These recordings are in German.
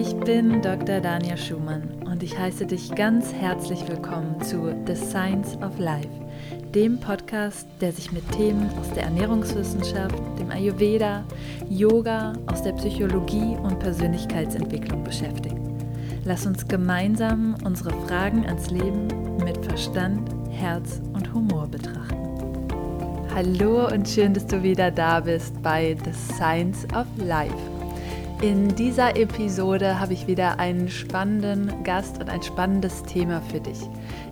Ich bin Dr. Dania Schumann und ich heiße dich ganz herzlich willkommen zu The Science of Life, dem Podcast, der sich mit Themen aus der Ernährungswissenschaft, dem Ayurveda, Yoga, aus der Psychologie und Persönlichkeitsentwicklung beschäftigt. Lass uns gemeinsam unsere Fragen ans Leben mit Verstand, Herz und Humor betrachten. Hallo und schön, dass du wieder da bist bei The Science of Life. In dieser Episode habe ich wieder einen spannenden Gast und ein spannendes Thema für dich.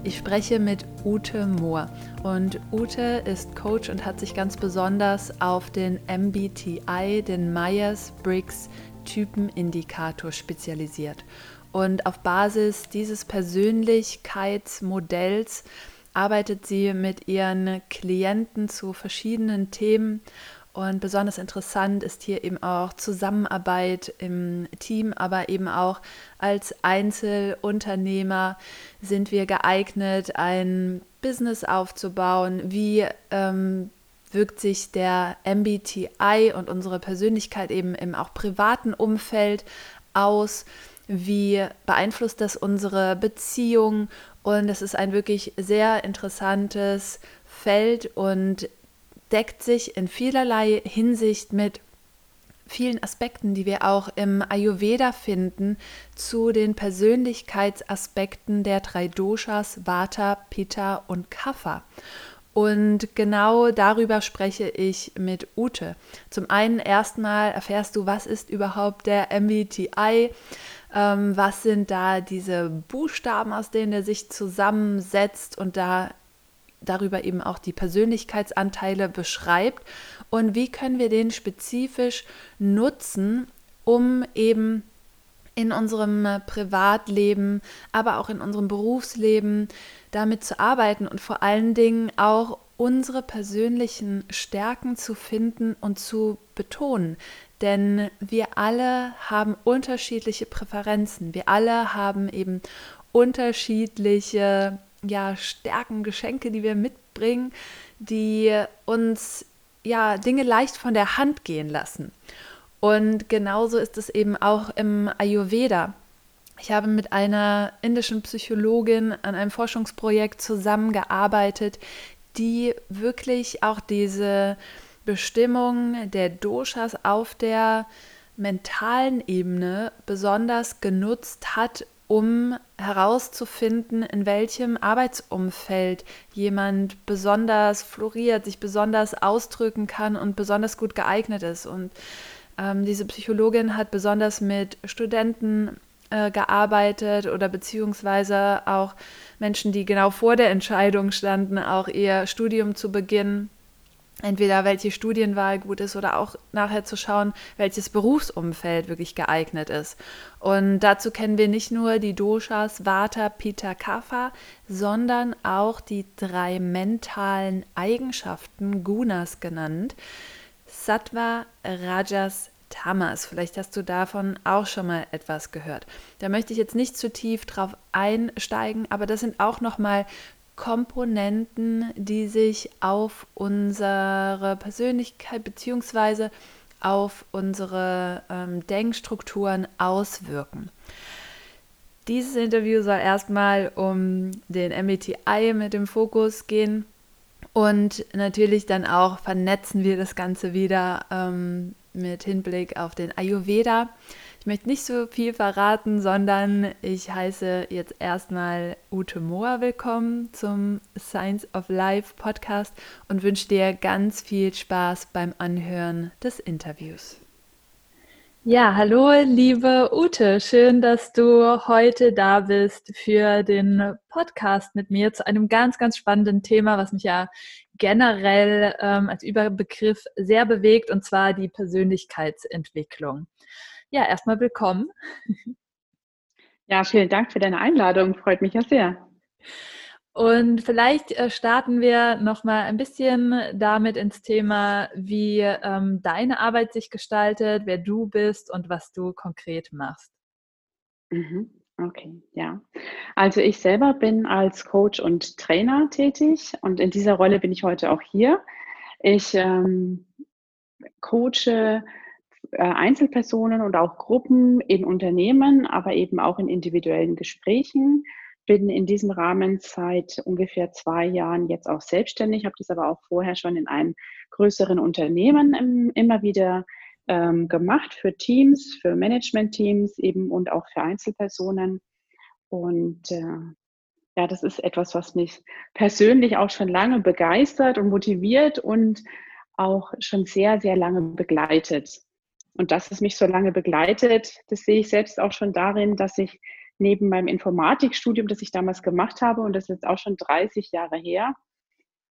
Ich spreche mit Ute Mohr und Ute ist Coach und hat sich ganz besonders auf den MBTI, den Myers-Briggs Typenindikator spezialisiert. Und auf Basis dieses Persönlichkeitsmodells arbeitet sie mit ihren Klienten zu verschiedenen Themen. Und besonders interessant ist hier eben auch Zusammenarbeit im Team, aber eben auch als Einzelunternehmer sind wir geeignet, ein Business aufzubauen. Wie ähm, wirkt sich der MBTI und unsere Persönlichkeit eben im auch privaten Umfeld aus? Wie beeinflusst das unsere Beziehung und es ist ein wirklich sehr interessantes Feld und deckt sich in vielerlei Hinsicht mit vielen Aspekten, die wir auch im Ayurveda finden, zu den Persönlichkeitsaspekten der drei Doshas Vata, Pitta und Kapha. Und genau darüber spreche ich mit Ute. Zum einen erstmal erfährst du, was ist überhaupt der MBTI? Ähm, was sind da diese Buchstaben, aus denen er sich zusammensetzt und da darüber eben auch die Persönlichkeitsanteile beschreibt und wie können wir den spezifisch nutzen, um eben in unserem Privatleben, aber auch in unserem Berufsleben damit zu arbeiten und vor allen Dingen auch unsere persönlichen Stärken zu finden und zu betonen. Denn wir alle haben unterschiedliche Präferenzen. Wir alle haben eben unterschiedliche ja, Stärken, Geschenke, die wir mitbringen, die uns ja Dinge leicht von der Hand gehen lassen. Und genauso ist es eben auch im Ayurveda. Ich habe mit einer indischen Psychologin an einem Forschungsprojekt zusammengearbeitet, die wirklich auch diese Bestimmung der Doshas auf der mentalen Ebene besonders genutzt hat, um herauszufinden, in welchem Arbeitsumfeld jemand besonders floriert, sich besonders ausdrücken kann und besonders gut geeignet ist. Und ähm, diese Psychologin hat besonders mit Studenten äh, gearbeitet oder beziehungsweise auch Menschen, die genau vor der Entscheidung standen, auch ihr Studium zu beginnen entweder welche Studienwahl gut ist oder auch nachher zu schauen, welches Berufsumfeld wirklich geeignet ist. Und dazu kennen wir nicht nur die Doshas Vata, Pitta, Kapha, sondern auch die drei mentalen Eigenschaften, Gunas genannt, Sattva, Rajas, Tamas. Vielleicht hast du davon auch schon mal etwas gehört. Da möchte ich jetzt nicht zu tief drauf einsteigen, aber das sind auch noch mal Komponenten, die sich auf unsere Persönlichkeit bzw. auf unsere ähm, Denkstrukturen auswirken. Dieses Interview soll erstmal um den MBTI mit dem Fokus gehen und natürlich dann auch vernetzen wir das Ganze wieder ähm, mit Hinblick auf den Ayurveda. Ich möchte nicht so viel verraten, sondern ich heiße jetzt erstmal Ute Mohr willkommen zum Science of Life Podcast und wünsche dir ganz viel Spaß beim Anhören des Interviews. Ja, hallo liebe Ute, schön, dass du heute da bist für den Podcast mit mir zu einem ganz, ganz spannenden Thema, was mich ja generell ähm, als Überbegriff sehr bewegt, und zwar die Persönlichkeitsentwicklung. Ja, erstmal willkommen. Ja, vielen Dank für deine Einladung. Freut mich ja sehr. Und vielleicht äh, starten wir noch mal ein bisschen damit ins Thema, wie ähm, deine Arbeit sich gestaltet, wer du bist und was du konkret machst. Mhm. Okay, ja. Also ich selber bin als Coach und Trainer tätig und in dieser Rolle bin ich heute auch hier. Ich ähm, coache Einzelpersonen und auch Gruppen in Unternehmen, aber eben auch in individuellen Gesprächen. Bin in diesem Rahmen seit ungefähr zwei Jahren jetzt auch selbstständig, habe das aber auch vorher schon in einem größeren Unternehmen immer wieder ähm, gemacht für Teams, für Management-Teams eben und auch für Einzelpersonen. Und äh, ja, das ist etwas, was mich persönlich auch schon lange begeistert und motiviert und auch schon sehr, sehr lange begleitet. Und dass es mich so lange begleitet, das sehe ich selbst auch schon darin, dass ich neben meinem Informatikstudium, das ich damals gemacht habe, und das ist jetzt auch schon 30 Jahre her,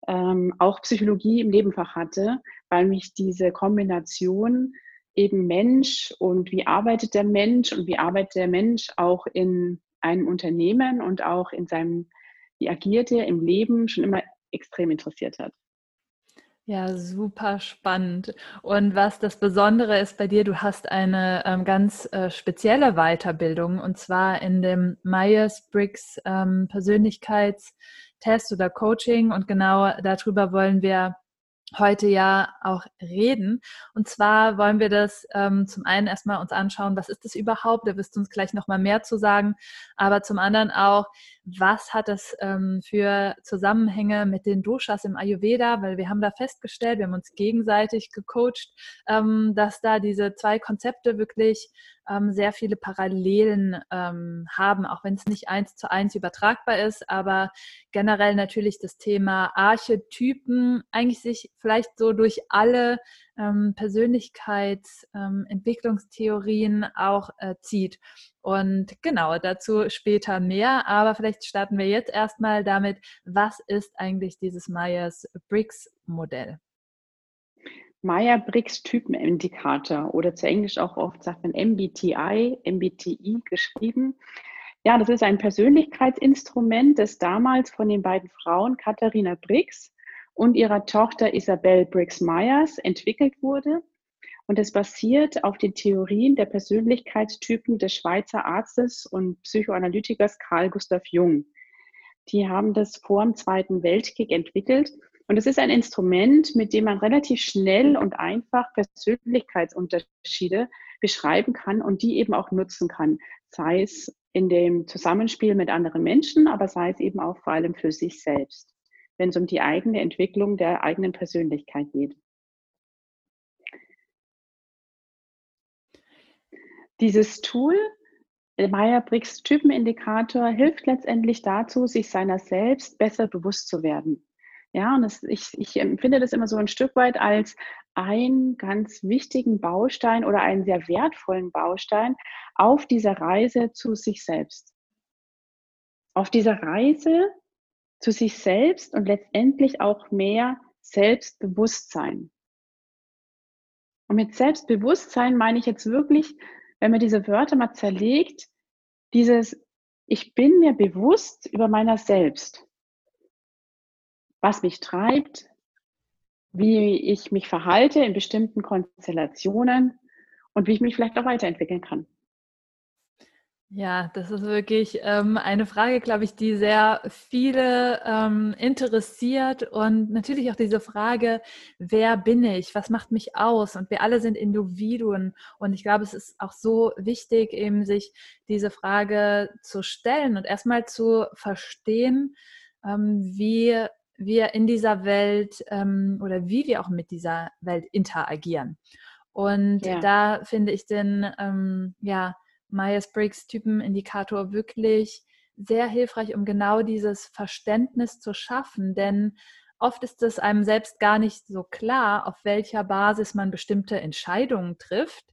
ähm, auch Psychologie im Nebenfach hatte, weil mich diese Kombination eben Mensch und wie arbeitet der Mensch und wie arbeitet der Mensch auch in einem Unternehmen und auch in seinem, wie agiert er im Leben, schon immer extrem interessiert hat. Ja, super spannend. Und was das Besondere ist bei dir, du hast eine ähm, ganz äh, spezielle Weiterbildung und zwar in dem Myers-Briggs ähm, Persönlichkeitstest oder Coaching und genau darüber wollen wir heute ja auch reden. Und zwar wollen wir das ähm, zum einen erstmal uns anschauen, was ist das überhaupt? Da wirst du uns gleich nochmal mehr zu sagen. Aber zum anderen auch, was hat das ähm, für Zusammenhänge mit den Doshas im Ayurveda? Weil wir haben da festgestellt, wir haben uns gegenseitig gecoacht, ähm, dass da diese zwei Konzepte wirklich ähm, sehr viele Parallelen ähm, haben, auch wenn es nicht eins zu eins übertragbar ist, aber generell natürlich das Thema Archetypen eigentlich sich vielleicht so durch alle ähm, Persönlichkeitsentwicklungstheorien ähm, auch äh, zieht. Und genau, dazu später mehr, aber vielleicht starten wir jetzt erstmal damit, was ist eigentlich dieses Myers-Briggs-Modell? Meyer-Briggs-Typenindikator oder zu Englisch auch oft sagt man MBTI, MBTI geschrieben. Ja, das ist ein Persönlichkeitsinstrument, das damals von den beiden Frauen Katharina Briggs und ihrer Tochter Isabel Briggs-Myers entwickelt wurde. Und es basiert auf den Theorien der Persönlichkeitstypen des Schweizer Arztes und Psychoanalytikers Carl Gustav Jung. Die haben das vor dem Zweiten Weltkrieg entwickelt. Und es ist ein Instrument, mit dem man relativ schnell und einfach Persönlichkeitsunterschiede beschreiben kann und die eben auch nutzen kann. Sei es in dem Zusammenspiel mit anderen Menschen, aber sei es eben auch vor allem für sich selbst wenn es um die eigene Entwicklung der eigenen Persönlichkeit geht. Dieses Tool, der Meyer-Briggs Typenindikator, hilft letztendlich dazu, sich seiner selbst besser bewusst zu werden. Ja, und das, ich, ich empfinde das immer so ein Stück weit als einen ganz wichtigen Baustein oder einen sehr wertvollen Baustein auf dieser Reise zu sich selbst. Auf dieser Reise zu sich selbst und letztendlich auch mehr Selbstbewusstsein. Und mit Selbstbewusstsein meine ich jetzt wirklich, wenn man diese Wörter mal zerlegt, dieses, ich bin mir bewusst über meiner selbst, was mich treibt, wie ich mich verhalte in bestimmten Konstellationen und wie ich mich vielleicht auch weiterentwickeln kann. Ja, das ist wirklich ähm, eine Frage, glaube ich, die sehr viele ähm, interessiert und natürlich auch diese Frage, wer bin ich, was macht mich aus und wir alle sind Individuen und ich glaube, es ist auch so wichtig, eben sich diese Frage zu stellen und erstmal zu verstehen, ähm, wie wir in dieser Welt ähm, oder wie wir auch mit dieser Welt interagieren. Und ja. da finde ich den, ähm, ja, Myers-Briggs-Typenindikator wirklich sehr hilfreich, um genau dieses Verständnis zu schaffen. Denn oft ist es einem selbst gar nicht so klar, auf welcher Basis man bestimmte Entscheidungen trifft,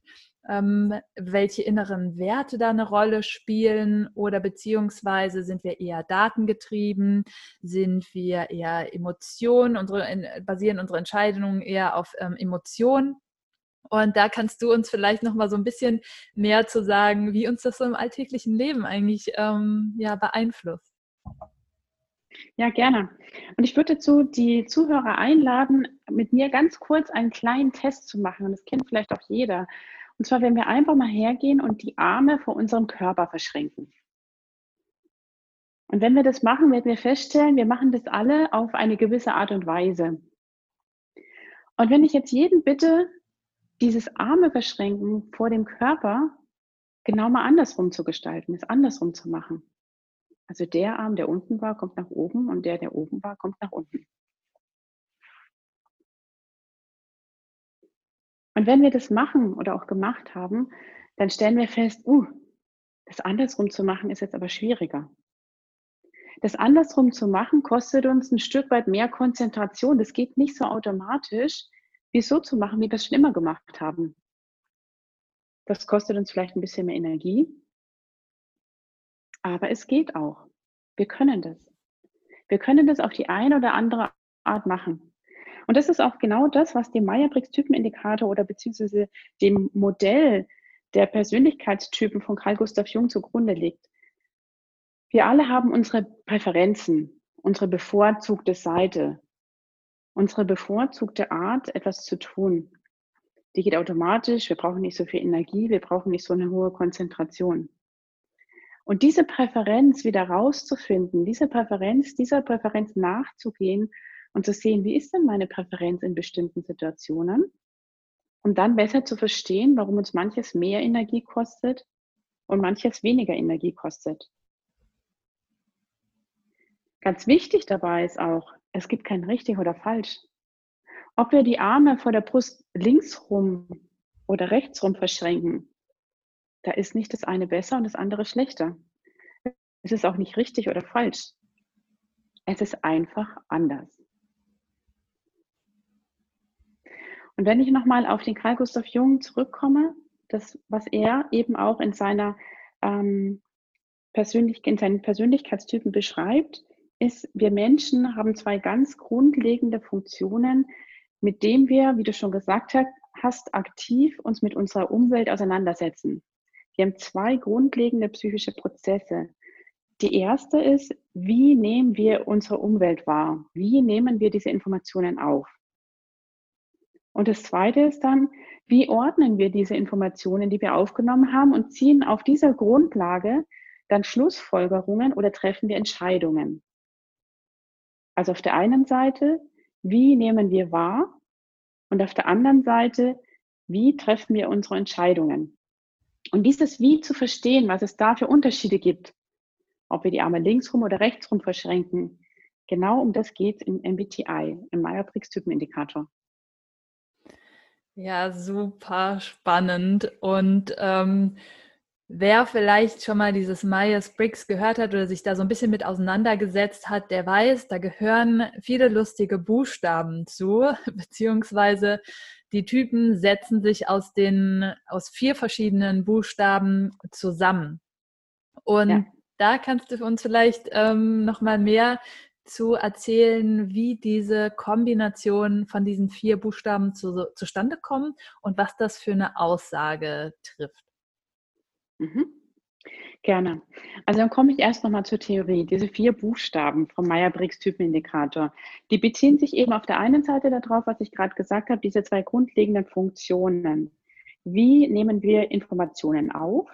ähm, welche inneren Werte da eine Rolle spielen oder beziehungsweise sind wir eher datengetrieben, sind wir eher Emotionen, unsere, basieren unsere Entscheidungen eher auf ähm, Emotionen. Und da kannst du uns vielleicht noch mal so ein bisschen mehr zu sagen, wie uns das so im alltäglichen Leben eigentlich ähm, ja, beeinflusst. Ja, gerne. Und ich würde dazu die Zuhörer einladen, mit mir ganz kurz einen kleinen Test zu machen. Und das kennt vielleicht auch jeder. Und zwar, wenn wir einfach mal hergehen und die Arme vor unserem Körper verschränken. Und wenn wir das machen, werden wir feststellen, wir machen das alle auf eine gewisse Art und Weise. Und wenn ich jetzt jeden bitte, dieses Arme verschränken vor dem Körper genau mal andersrum zu gestalten, es andersrum zu machen. Also der Arm, der unten war, kommt nach oben und der, der oben war, kommt nach unten. Und wenn wir das machen oder auch gemacht haben, dann stellen wir fest, uh, das andersrum zu machen ist jetzt aber schwieriger. Das andersrum zu machen kostet uns ein Stück weit mehr Konzentration. Das geht nicht so automatisch, wie es so zu machen, wie wir es schon immer gemacht haben. Das kostet uns vielleicht ein bisschen mehr Energie, aber es geht auch. Wir können das. Wir können das auf die eine oder andere Art machen. Und das ist auch genau das, was dem Meyer-Briggs-Typenindikator oder beziehungsweise dem Modell der Persönlichkeitstypen von Carl Gustav Jung zugrunde liegt. Wir alle haben unsere Präferenzen, unsere bevorzugte Seite, unsere bevorzugte Art, etwas zu tun. Die geht automatisch, wir brauchen nicht so viel Energie, wir brauchen nicht so eine hohe Konzentration. Und diese Präferenz wieder rauszufinden, diese Präferenz, dieser Präferenz nachzugehen und zu sehen, wie ist denn meine Präferenz in bestimmten Situationen? Um dann besser zu verstehen, warum uns manches mehr Energie kostet und manches weniger Energie kostet. Ganz wichtig dabei ist auch, es gibt kein richtig oder falsch. Ob wir die Arme vor der Brust links rum oder rechts rum verschränken, da ist nicht das eine besser und das andere schlechter. Es ist auch nicht richtig oder falsch. Es ist einfach anders. Und wenn ich nochmal auf den Karl Gustav Jung zurückkomme, das, was er eben auch in seiner ähm, Persönlich in seinen Persönlichkeitstypen beschreibt, ist, wir Menschen haben zwei ganz grundlegende Funktionen, mit denen wir, wie du schon gesagt hast, aktiv uns mit unserer Umwelt auseinandersetzen. Wir haben zwei grundlegende psychische Prozesse. Die erste ist, wie nehmen wir unsere Umwelt wahr? Wie nehmen wir diese Informationen auf? Und das zweite ist dann, wie ordnen wir diese Informationen, die wir aufgenommen haben und ziehen auf dieser Grundlage dann Schlussfolgerungen oder treffen wir Entscheidungen? Also auf der einen Seite, wie nehmen wir wahr? Und auf der anderen Seite, wie treffen wir unsere Entscheidungen? Und dieses Wie zu verstehen, was es da für Unterschiede gibt, ob wir die Arme links rum oder rechts rum verschränken, genau um das geht im MBTI, im Meyer-Briggs-Typenindikator. Ja, super spannend. Und ähm, wer vielleicht schon mal dieses Myers-Briggs gehört hat oder sich da so ein bisschen mit auseinandergesetzt hat, der weiß, da gehören viele lustige Buchstaben zu, beziehungsweise die Typen setzen sich aus den, aus vier verschiedenen Buchstaben zusammen. Und ja. da kannst du uns vielleicht ähm, nochmal mehr zu erzählen, wie diese Kombination von diesen vier Buchstaben zu, zustande kommen und was das für eine Aussage trifft. Mhm. Gerne. Also dann komme ich erst nochmal zur Theorie. Diese vier Buchstaben vom Meyer-Briggs-Typenindikator, die beziehen sich eben auf der einen Seite darauf, was ich gerade gesagt habe, diese zwei grundlegenden Funktionen. Wie nehmen wir Informationen auf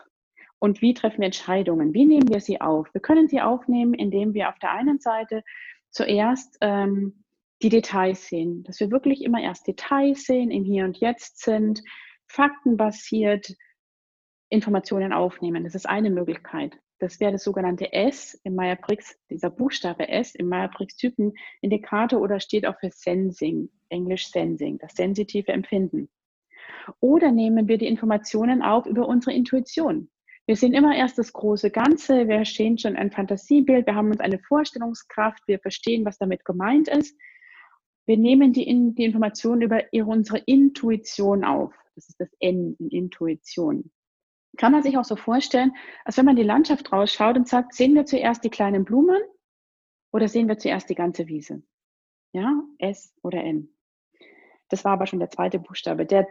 und wie treffen wir Entscheidungen? Wie nehmen wir sie auf? Wir können sie aufnehmen, indem wir auf der einen Seite zuerst ähm, die Details sehen, dass wir wirklich immer erst Details sehen, im Hier und Jetzt sind, faktenbasiert, Informationen aufnehmen. Das ist eine Möglichkeit. Das wäre das sogenannte S im Meyer-Briggs, dieser Buchstabe S im Meyer-Briggs-Typen-Indikator oder steht auch für Sensing, Englisch Sensing, das sensitive Empfinden. Oder nehmen wir die Informationen auf über unsere Intuition. Wir sehen immer erst das große Ganze, wir stehen schon ein Fantasiebild, wir haben uns eine Vorstellungskraft, wir verstehen, was damit gemeint ist. Wir nehmen die, die Informationen über unsere Intuition auf. Das ist das N in Intuition kann man sich auch so vorstellen, als wenn man die Landschaft rausschaut und sagt, sehen wir zuerst die kleinen Blumen oder sehen wir zuerst die ganze Wiese? Ja, S oder N. Das war aber schon der zweite Buchstabe. Der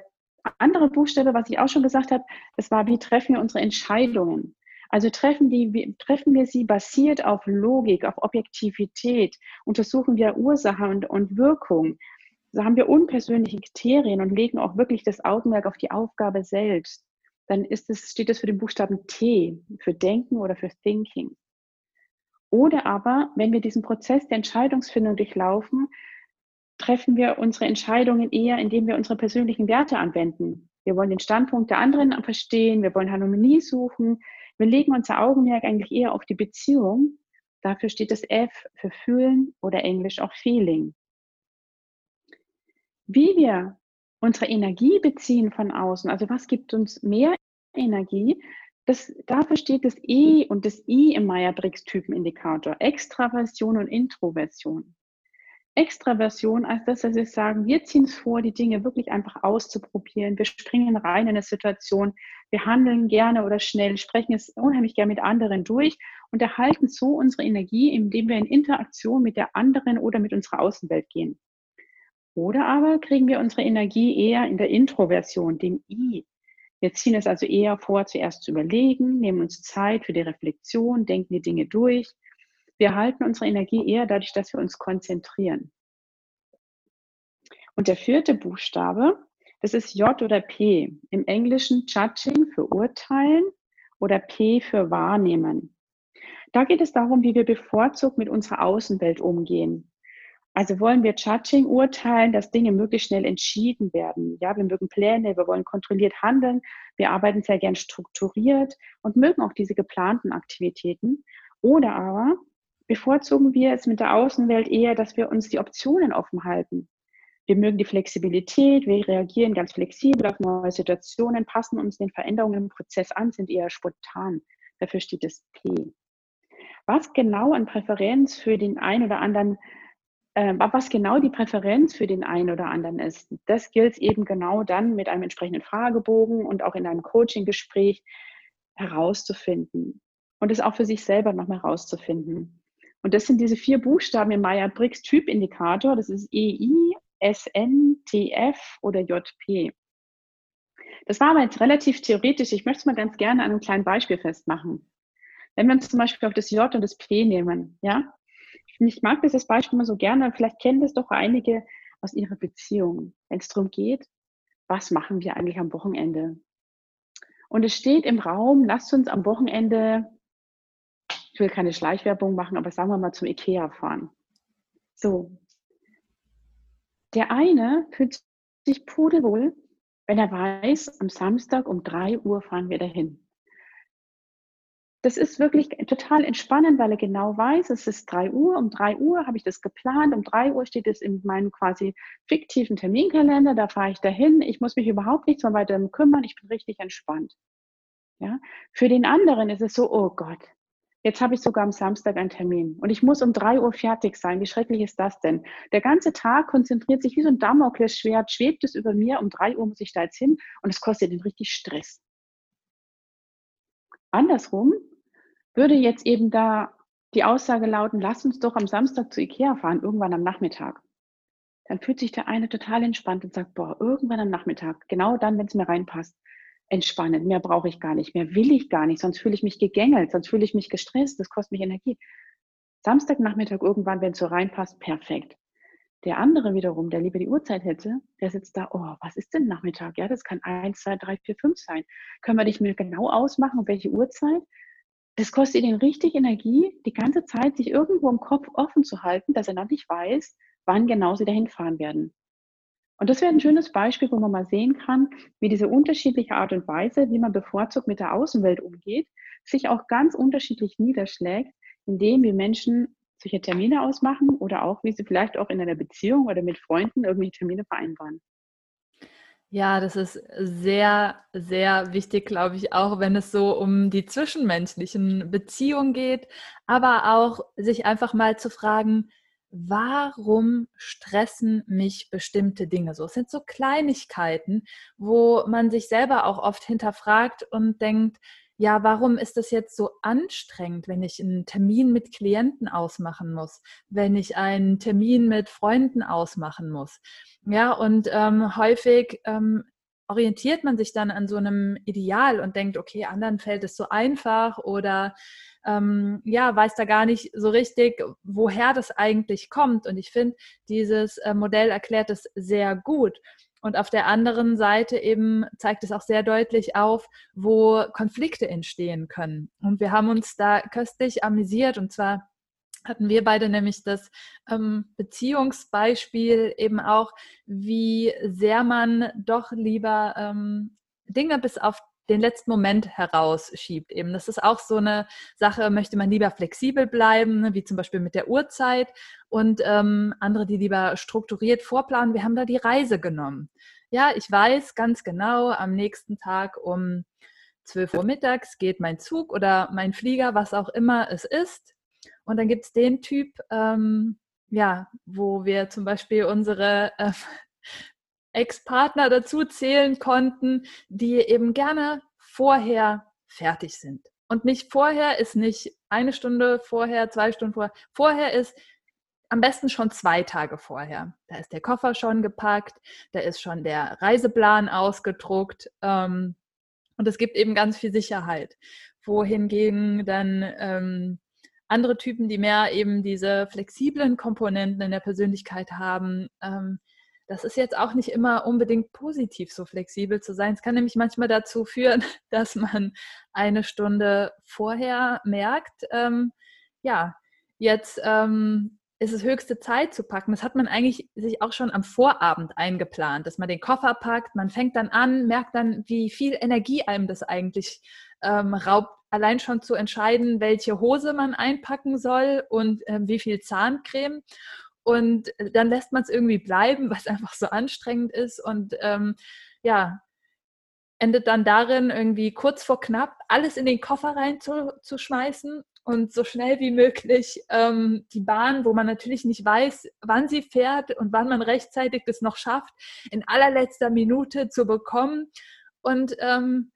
andere Buchstabe, was ich auch schon gesagt habe, das war, wie treffen wir unsere Entscheidungen? Also treffen, die, treffen wir sie basiert auf Logik, auf Objektivität, untersuchen wir Ursache und, und Wirkung. So haben wir unpersönliche Kriterien und legen auch wirklich das Augenmerk auf die Aufgabe selbst dann ist es, steht es für den Buchstaben T, für Denken oder für Thinking. Oder aber, wenn wir diesen Prozess der Entscheidungsfindung durchlaufen, treffen wir unsere Entscheidungen eher, indem wir unsere persönlichen Werte anwenden. Wir wollen den Standpunkt der anderen verstehen, wir wollen Harmonie suchen. Wir legen unser Augenmerk eigentlich eher auf die Beziehung. Dafür steht das F für fühlen oder englisch auch Feeling. Wie wir unsere Energie beziehen von außen, also was gibt uns mehr Energie, das, dafür steht das E und das I im Meyer-Briggs-Typenindikator, Extraversion und Introversion. Extraversion als das, dass wir sagen, wir ziehen es vor, die Dinge wirklich einfach auszuprobieren. Wir springen rein in eine Situation, wir handeln gerne oder schnell, sprechen es unheimlich gerne mit anderen durch und erhalten so unsere Energie, indem wir in Interaktion mit der anderen oder mit unserer Außenwelt gehen. Oder aber kriegen wir unsere Energie eher in der Introversion, dem I. Wir ziehen es also eher vor, zuerst zu überlegen, nehmen uns Zeit für die Reflexion, denken die Dinge durch wir halten unsere Energie eher dadurch, dass wir uns konzentrieren. Und der vierte Buchstabe, das ist J oder P. Im Englischen Judging für Urteilen oder P für Wahrnehmen. Da geht es darum, wie wir bevorzugt mit unserer Außenwelt umgehen. Also wollen wir Judging urteilen, dass Dinge möglichst schnell entschieden werden. Ja, wir mögen Pläne, wir wollen kontrolliert handeln, wir arbeiten sehr gern strukturiert und mögen auch diese geplanten Aktivitäten. Oder aber bevorzugen wir es mit der Außenwelt eher, dass wir uns die Optionen offen halten. Wir mögen die Flexibilität, wir reagieren ganz flexibel auf neue Situationen, passen uns den Veränderungen im Prozess an, sind eher spontan. Dafür steht das P. Was genau an Präferenz für den einen oder anderen, was genau die Präferenz für den einen oder anderen ist, das gilt eben genau dann mit einem entsprechenden Fragebogen und auch in einem Coaching-Gespräch herauszufinden und es auch für sich selber nochmal herauszufinden. Und das sind diese vier Buchstaben im Meyer-Briggs-Typindikator. Das ist EI, SN, TF oder JP. Das war aber jetzt relativ theoretisch. Ich möchte es mal ganz gerne an einem kleinen Beispiel festmachen. Wenn wir uns zum Beispiel auf das J und das P nehmen, ja, ich mag dieses Beispiel immer so gerne, vielleicht kennen das doch einige aus ihrer Beziehung, wenn es darum geht, was machen wir eigentlich am Wochenende? Und es steht im Raum, lasst uns am Wochenende ich will keine Schleichwerbung machen, aber sagen wir mal zum Ikea fahren. So. Der eine fühlt sich pudelwohl, wenn er weiß, am Samstag um 3 Uhr fahren wir dahin. Das ist wirklich total entspannend, weil er genau weiß, es ist 3 Uhr. Um 3 Uhr habe ich das geplant. Um 3 Uhr steht es in meinem quasi fiktiven Terminkalender. Da fahre ich dahin. Ich muss mich überhaupt nichts mehr weiter kümmern. Ich bin richtig entspannt. Ja? Für den anderen ist es so, oh Gott, Jetzt habe ich sogar am Samstag einen Termin und ich muss um drei Uhr fertig sein. Wie schrecklich ist das denn? Der ganze Tag konzentriert sich wie so ein Damoklesschwert, schwebt es über mir. Um drei Uhr muss ich da jetzt hin und es kostet ihn richtig Stress. Andersrum würde jetzt eben da die Aussage lauten, lass uns doch am Samstag zu Ikea fahren, irgendwann am Nachmittag. Dann fühlt sich der eine total entspannt und sagt, boah, irgendwann am Nachmittag, genau dann, wenn es mir reinpasst entspannen. Mehr brauche ich gar nicht, mehr will ich gar nicht, sonst fühle ich mich gegängelt, sonst fühle ich mich gestresst, das kostet mich Energie. Samstagnachmittag irgendwann, wenn es so reinpasst, perfekt. Der andere wiederum, der lieber die Uhrzeit hätte, der sitzt da, oh, was ist denn Nachmittag? Ja, das kann eins, zwei, drei, vier, fünf sein. Können wir nicht mehr genau ausmachen, welche Uhrzeit? Das kostet ihn richtig Energie, die ganze Zeit sich irgendwo im Kopf offen zu halten, dass er noch nicht weiß, wann genau sie dahin fahren werden. Und das wäre ein schönes Beispiel, wo man mal sehen kann, wie diese unterschiedliche Art und Weise, wie man bevorzugt mit der Außenwelt umgeht, sich auch ganz unterschiedlich niederschlägt, indem wir Menschen solche Termine ausmachen oder auch, wie sie vielleicht auch in einer Beziehung oder mit Freunden irgendwelche Termine vereinbaren. Ja, das ist sehr, sehr wichtig, glaube ich, auch wenn es so um die zwischenmenschlichen Beziehungen geht, aber auch sich einfach mal zu fragen, warum stressen mich bestimmte Dinge so? Es sind so Kleinigkeiten, wo man sich selber auch oft hinterfragt und denkt, ja, warum ist das jetzt so anstrengend, wenn ich einen Termin mit Klienten ausmachen muss, wenn ich einen Termin mit Freunden ausmachen muss? Ja, und ähm, häufig ähm, orientiert man sich dann an so einem Ideal und denkt, okay, anderen fällt es so einfach oder ähm, ja, weiß da gar nicht so richtig, woher das eigentlich kommt. Und ich finde, dieses äh, Modell erklärt es sehr gut. Und auf der anderen Seite eben zeigt es auch sehr deutlich auf, wo Konflikte entstehen können. Und wir haben uns da köstlich amüsiert und zwar hatten wir beide nämlich das ähm, Beziehungsbeispiel eben auch, wie sehr man doch lieber ähm, Dinge bis auf den letzten Moment herausschiebt. Eben, das ist auch so eine Sache, möchte man lieber flexibel bleiben, ne, wie zum Beispiel mit der Uhrzeit und ähm, andere, die lieber strukturiert vorplanen. Wir haben da die Reise genommen. Ja, ich weiß ganz genau, am nächsten Tag um 12 Uhr mittags geht mein Zug oder mein Flieger, was auch immer es ist. Und dann gibt es den Typ, ähm, ja, wo wir zum Beispiel unsere äh, Ex-Partner dazu zählen konnten, die eben gerne vorher fertig sind. Und nicht vorher ist nicht eine Stunde vorher, zwei Stunden vorher. Vorher ist am besten schon zwei Tage vorher. Da ist der Koffer schon gepackt, da ist schon der Reiseplan ausgedruckt ähm, und es gibt eben ganz viel Sicherheit. Wohingegen dann ähm, andere Typen, die mehr eben diese flexiblen Komponenten in der Persönlichkeit haben, ähm, das ist jetzt auch nicht immer unbedingt positiv, so flexibel zu sein. Es kann nämlich manchmal dazu führen, dass man eine Stunde vorher merkt, ähm, ja, jetzt ähm, ist es höchste Zeit zu packen. Das hat man eigentlich sich auch schon am Vorabend eingeplant, dass man den Koffer packt, man fängt dann an, merkt dann, wie viel Energie einem das eigentlich ähm, raubt, allein schon zu entscheiden, welche Hose man einpacken soll und äh, wie viel Zahncreme. Und dann lässt man es irgendwie bleiben, was einfach so anstrengend ist. Und ähm, ja, endet dann darin, irgendwie kurz vor knapp alles in den Koffer reinzuschmeißen und so schnell wie möglich ähm, die Bahn, wo man natürlich nicht weiß, wann sie fährt und wann man rechtzeitig das noch schafft, in allerletzter Minute zu bekommen. Und ähm,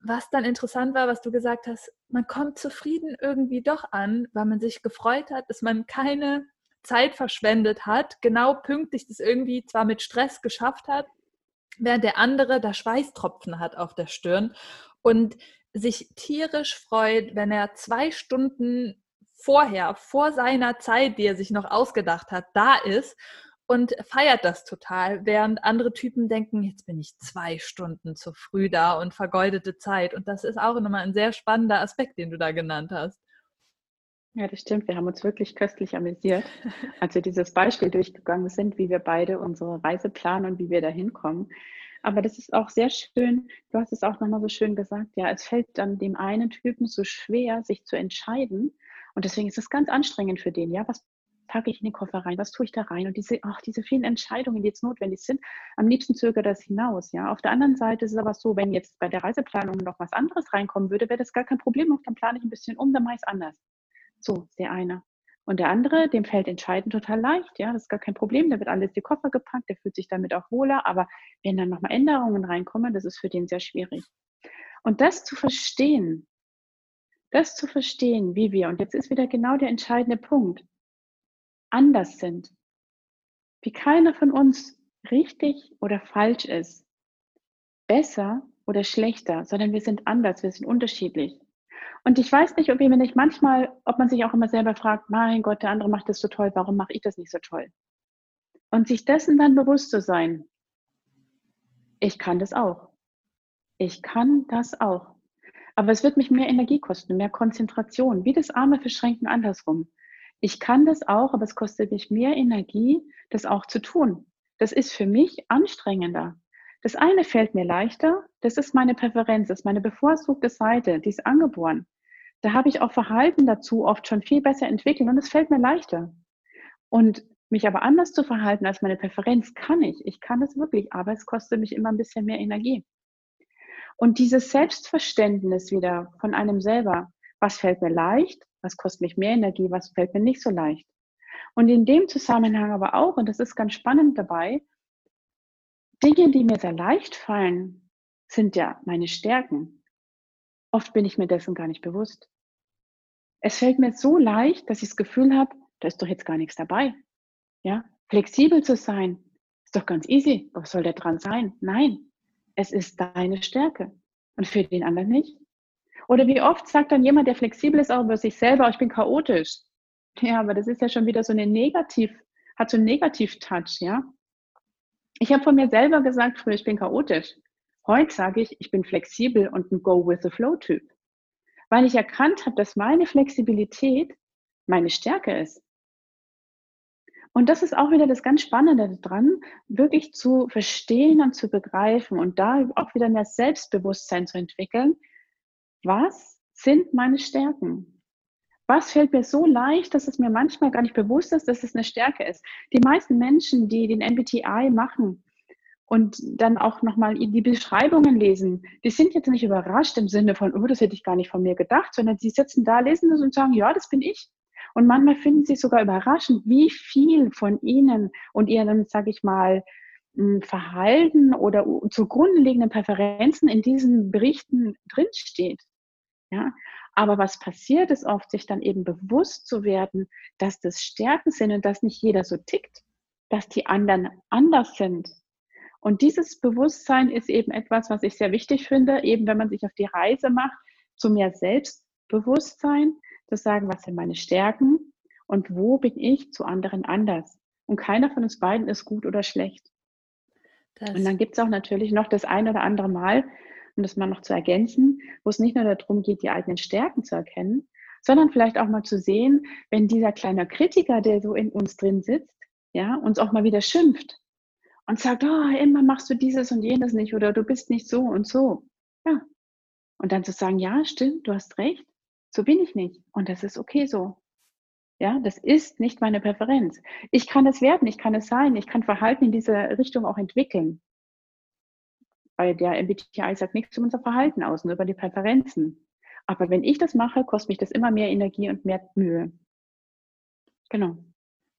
was dann interessant war, was du gesagt hast, man kommt zufrieden irgendwie doch an, weil man sich gefreut hat, dass man keine Zeit verschwendet hat, genau pünktlich das irgendwie zwar mit Stress geschafft hat, während der andere da Schweißtropfen hat auf der Stirn und sich tierisch freut, wenn er zwei Stunden vorher, vor seiner Zeit, die er sich noch ausgedacht hat, da ist und feiert das total, während andere Typen denken, jetzt bin ich zwei Stunden zu früh da und vergeudete Zeit. Und das ist auch nochmal ein sehr spannender Aspekt, den du da genannt hast. Ja, das stimmt. Wir haben uns wirklich köstlich amüsiert, als wir dieses Beispiel durchgegangen sind, wie wir beide unsere Reise planen und wie wir da hinkommen. Aber das ist auch sehr schön. Du hast es auch nochmal so schön gesagt. Ja, es fällt dann dem einen Typen so schwer, sich zu entscheiden. Und deswegen ist es ganz anstrengend für den. Ja, was packe ich in den Koffer rein? Was tue ich da rein? Und diese, ach, diese vielen Entscheidungen, die jetzt notwendig sind, am liebsten zögert das hinaus. Ja, auf der anderen Seite ist es aber so, wenn jetzt bei der Reiseplanung noch was anderes reinkommen würde, wäre das gar kein Problem. Dann plane ich ein bisschen um, dann mache ich es anders. So, der eine. Und der andere, dem fällt Entscheiden total leicht, ja, das ist gar kein Problem, da wird alles in die Koffer gepackt, der fühlt sich damit auch wohler, aber wenn dann nochmal Änderungen reinkommen, das ist für den sehr schwierig. Und das zu verstehen, das zu verstehen, wie wir, und jetzt ist wieder genau der entscheidende Punkt, anders sind, wie keiner von uns richtig oder falsch ist, besser oder schlechter, sondern wir sind anders, wir sind unterschiedlich. Und ich weiß nicht, ob ihr mir nicht manchmal, ob man sich auch immer selber fragt, mein Gott, der andere macht das so toll, warum mache ich das nicht so toll? Und sich dessen dann bewusst zu sein, ich kann das auch. Ich kann das auch. Aber es wird mich mehr Energie kosten, mehr Konzentration, wie das arme Verschränken andersrum. Ich kann das auch, aber es kostet mich mehr Energie, das auch zu tun. Das ist für mich anstrengender. Das eine fällt mir leichter, das ist meine Präferenz, das ist meine bevorzugte Seite, die ist angeboren da habe ich auch Verhalten dazu oft schon viel besser entwickelt und es fällt mir leichter. Und mich aber anders zu verhalten als meine Präferenz kann ich. Ich kann es wirklich, aber es kostet mich immer ein bisschen mehr Energie. Und dieses Selbstverständnis wieder von einem selber, was fällt mir leicht, was kostet mich mehr Energie, was fällt mir nicht so leicht. Und in dem Zusammenhang aber auch, und das ist ganz spannend dabei, Dinge, die mir sehr leicht fallen, sind ja meine Stärken. Oft bin ich mir dessen gar nicht bewusst. Es fällt mir so leicht, dass ich das Gefühl habe, da ist doch jetzt gar nichts dabei. Ja, flexibel zu sein, ist doch ganz easy. Was soll da dran sein? Nein, es ist deine Stärke und für den anderen nicht. Oder wie oft sagt dann jemand, der flexibel ist, auch über sich selber, ich bin chaotisch. Ja, aber das ist ja schon wieder so eine Negativ, hat so einen Negativ-Touch, ja. Ich habe von mir selber gesagt, früher, ich bin chaotisch. Heute sage ich, ich bin flexibel und ein Go-with-the-Flow-Typ, weil ich erkannt habe, dass meine Flexibilität meine Stärke ist. Und das ist auch wieder das ganz Spannende daran, wirklich zu verstehen und zu begreifen und da auch wieder mehr Selbstbewusstsein zu entwickeln. Was sind meine Stärken? Was fällt mir so leicht, dass es mir manchmal gar nicht bewusst ist, dass es eine Stärke ist? Die meisten Menschen, die den MBTI machen und dann auch nochmal die Beschreibungen lesen, die sind jetzt nicht überrascht im Sinne von, oh, das hätte ich gar nicht von mir gedacht, sondern sie sitzen da, lesen das und sagen, ja, das bin ich. Und manchmal finden sie sogar überraschend, wie viel von ihnen und ihren, sage ich mal, hm, Verhalten oder zugrunde liegenden Präferenzen in diesen Berichten drinsteht. Ja, aber was passiert ist oft, sich dann eben bewusst zu werden, dass das Stärken sind und dass nicht jeder so tickt, dass die anderen anders sind. Und dieses Bewusstsein ist eben etwas, was ich sehr wichtig finde, eben wenn man sich auf die Reise macht zu mehr Selbstbewusstsein, zu sagen, was sind meine Stärken und wo bin ich zu anderen anders. Und keiner von uns beiden ist gut oder schlecht. Das und dann gibt es auch natürlich noch das ein oder andere Mal, um das mal noch zu ergänzen, wo es nicht nur darum geht, die eigenen Stärken zu erkennen, sondern vielleicht auch mal zu sehen, wenn dieser kleine Kritiker, der so in uns drin sitzt, ja, uns auch mal wieder schimpft und sagt, oh, immer machst du dieses und jenes nicht oder du bist nicht so und so. Ja. Und dann zu sagen, ja, stimmt, du hast recht. So bin ich nicht. Und das ist okay so. Ja, das ist nicht meine Präferenz. Ich kann es werden, ich kann es sein, ich kann Verhalten in diese Richtung auch entwickeln. Weil der MBTI sagt nichts zu unserem Verhalten aus, nur über die Präferenzen. Aber wenn ich das mache, kostet mich das immer mehr Energie und mehr Mühe. Genau.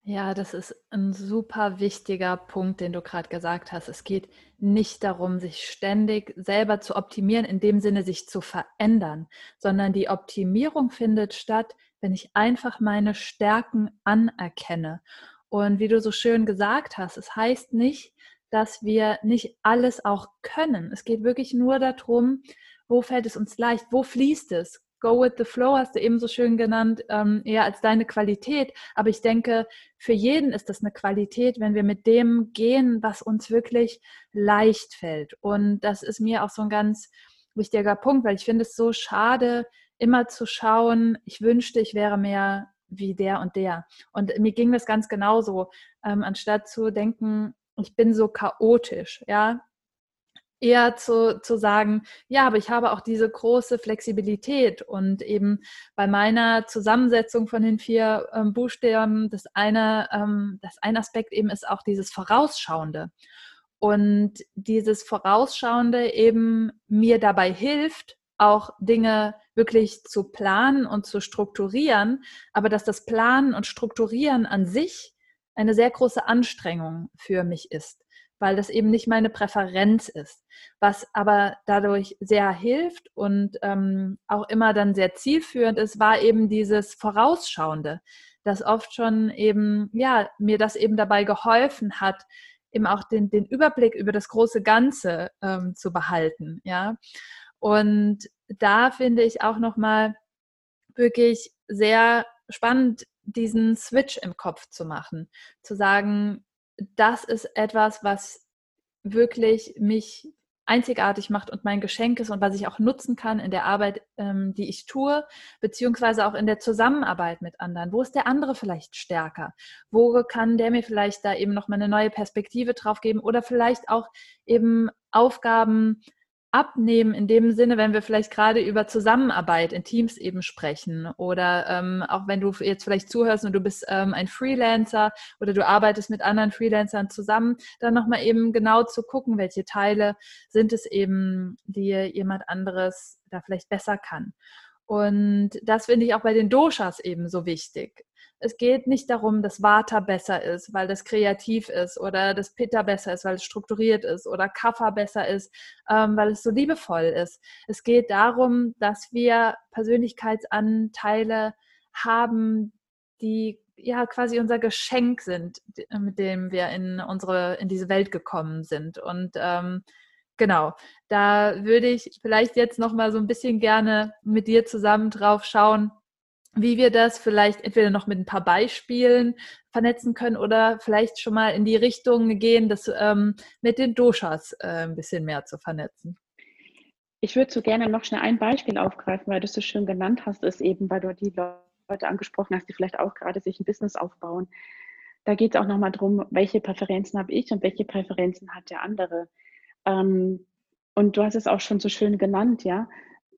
Ja, das ist ein super wichtiger Punkt, den du gerade gesagt hast. Es geht nicht darum, sich ständig selber zu optimieren, in dem Sinne, sich zu verändern, sondern die Optimierung findet statt, wenn ich einfach meine Stärken anerkenne. Und wie du so schön gesagt hast, es heißt nicht, dass wir nicht alles auch können. Es geht wirklich nur darum, wo fällt es uns leicht, wo fließt es, Go with the Flow hast du eben so schön genannt, ähm, eher als deine Qualität. Aber ich denke, für jeden ist das eine Qualität, wenn wir mit dem gehen, was uns wirklich leicht fällt. Und das ist mir auch so ein ganz wichtiger Punkt, weil ich finde es so schade, immer zu schauen, ich wünschte, ich wäre mehr wie der und der. Und mir ging das ganz genauso, ähm, anstatt zu denken, ich bin so chaotisch, ja, eher zu, zu sagen, ja, aber ich habe auch diese große Flexibilität und eben bei meiner Zusammensetzung von den vier ähm, Buchstaben, das eine, ähm, das ein Aspekt eben ist auch dieses Vorausschauende. Und dieses Vorausschauende eben mir dabei hilft, auch Dinge wirklich zu planen und zu strukturieren, aber dass das Planen und Strukturieren an sich eine sehr große Anstrengung für mich ist weil das eben nicht meine Präferenz ist. Was aber dadurch sehr hilft und ähm, auch immer dann sehr zielführend ist, war eben dieses Vorausschauende, das oft schon eben, ja, mir das eben dabei geholfen hat, eben auch den, den Überblick über das große Ganze ähm, zu behalten, ja. Und da finde ich auch nochmal wirklich sehr spannend, diesen Switch im Kopf zu machen, zu sagen, das ist etwas, was wirklich mich einzigartig macht und mein Geschenk ist und was ich auch nutzen kann in der Arbeit, ähm, die ich tue, beziehungsweise auch in der Zusammenarbeit mit anderen. Wo ist der andere vielleicht stärker? Wo kann der mir vielleicht da eben noch mal eine neue Perspektive drauf geben oder vielleicht auch eben Aufgaben abnehmen in dem Sinne, wenn wir vielleicht gerade über Zusammenarbeit in Teams eben sprechen oder ähm, auch wenn du jetzt vielleicht zuhörst und du bist ähm, ein Freelancer oder du arbeitest mit anderen Freelancern zusammen, dann nochmal eben genau zu gucken, welche Teile sind es eben, die jemand anderes da vielleicht besser kann. Und das finde ich auch bei den Doshas eben so wichtig es geht nicht darum, dass Vata besser ist, weil das kreativ ist oder dass Pitta besser ist, weil es strukturiert ist oder Kapha besser ist, ähm, weil es so liebevoll ist. Es geht darum, dass wir Persönlichkeitsanteile haben, die ja quasi unser Geschenk sind, mit dem wir in unsere in diese Welt gekommen sind und ähm, Genau, da würde ich vielleicht jetzt noch mal so ein bisschen gerne mit dir zusammen drauf schauen, wie wir das vielleicht entweder noch mit ein paar Beispielen vernetzen können oder vielleicht schon mal in die Richtung gehen, das ähm, mit den Doshas äh, ein bisschen mehr zu vernetzen. Ich würde so gerne noch schnell ein Beispiel aufgreifen, weil du es so schön genannt hast, ist eben, weil du die Leute angesprochen hast, die vielleicht auch gerade sich ein Business aufbauen. Da geht es auch nochmal darum, welche Präferenzen habe ich und welche Präferenzen hat der andere. Ähm, und du hast es auch schon so schön genannt, ja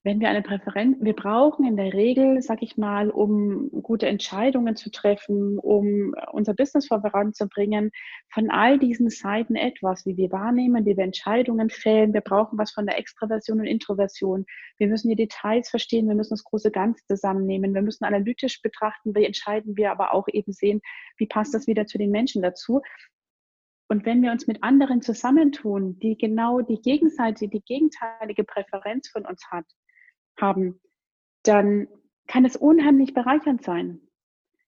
wenn wir eine Präferenz, wir brauchen in der Regel, sag ich mal, um gute Entscheidungen zu treffen, um unser Business voranzubringen, von all diesen Seiten etwas, wie wir wahrnehmen, wie wir Entscheidungen fällen. Wir brauchen was von der Extraversion und Introversion. Wir müssen die Details verstehen, wir müssen das große Ganze zusammennehmen, wir müssen analytisch betrachten, wie entscheiden wir, aber auch eben sehen, wie passt das wieder zu den Menschen dazu. Und wenn wir uns mit anderen zusammentun, die genau die Gegenseite, die gegenteilige Präferenz von uns hat, haben, dann kann es unheimlich bereichernd sein.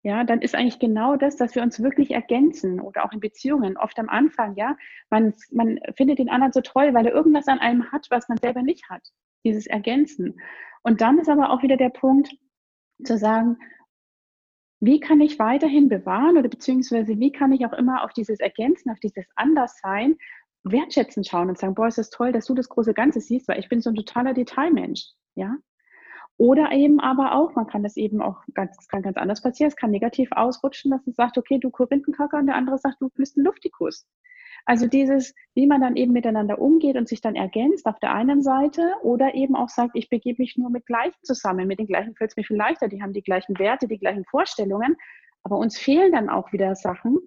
Ja, dann ist eigentlich genau das, dass wir uns wirklich ergänzen oder auch in Beziehungen. Oft am Anfang, ja, man, man findet den anderen so toll, weil er irgendwas an einem hat, was man selber nicht hat. Dieses Ergänzen. Und dann ist aber auch wieder der Punkt zu sagen, wie kann ich weiterhin bewahren oder beziehungsweise wie kann ich auch immer auf dieses Ergänzen, auf dieses Anderssein wertschätzen schauen und sagen, boah, ist das toll, dass du das große Ganze siehst, weil ich bin so ein totaler Detailmensch. Ja? Oder eben aber auch, man kann das eben auch ganz, kann ganz anders passieren, es kann negativ ausrutschen, dass es sagt, okay, du Korinthenkacker und der andere sagt, du bist ein Luftikus. Also dieses, wie man dann eben miteinander umgeht und sich dann ergänzt auf der einen Seite oder eben auch sagt, ich begebe mich nur mit Gleichen zusammen. Mit den Gleichen fällt es mir viel leichter, die haben die gleichen Werte, die gleichen Vorstellungen, aber uns fehlen dann auch wieder Sachen,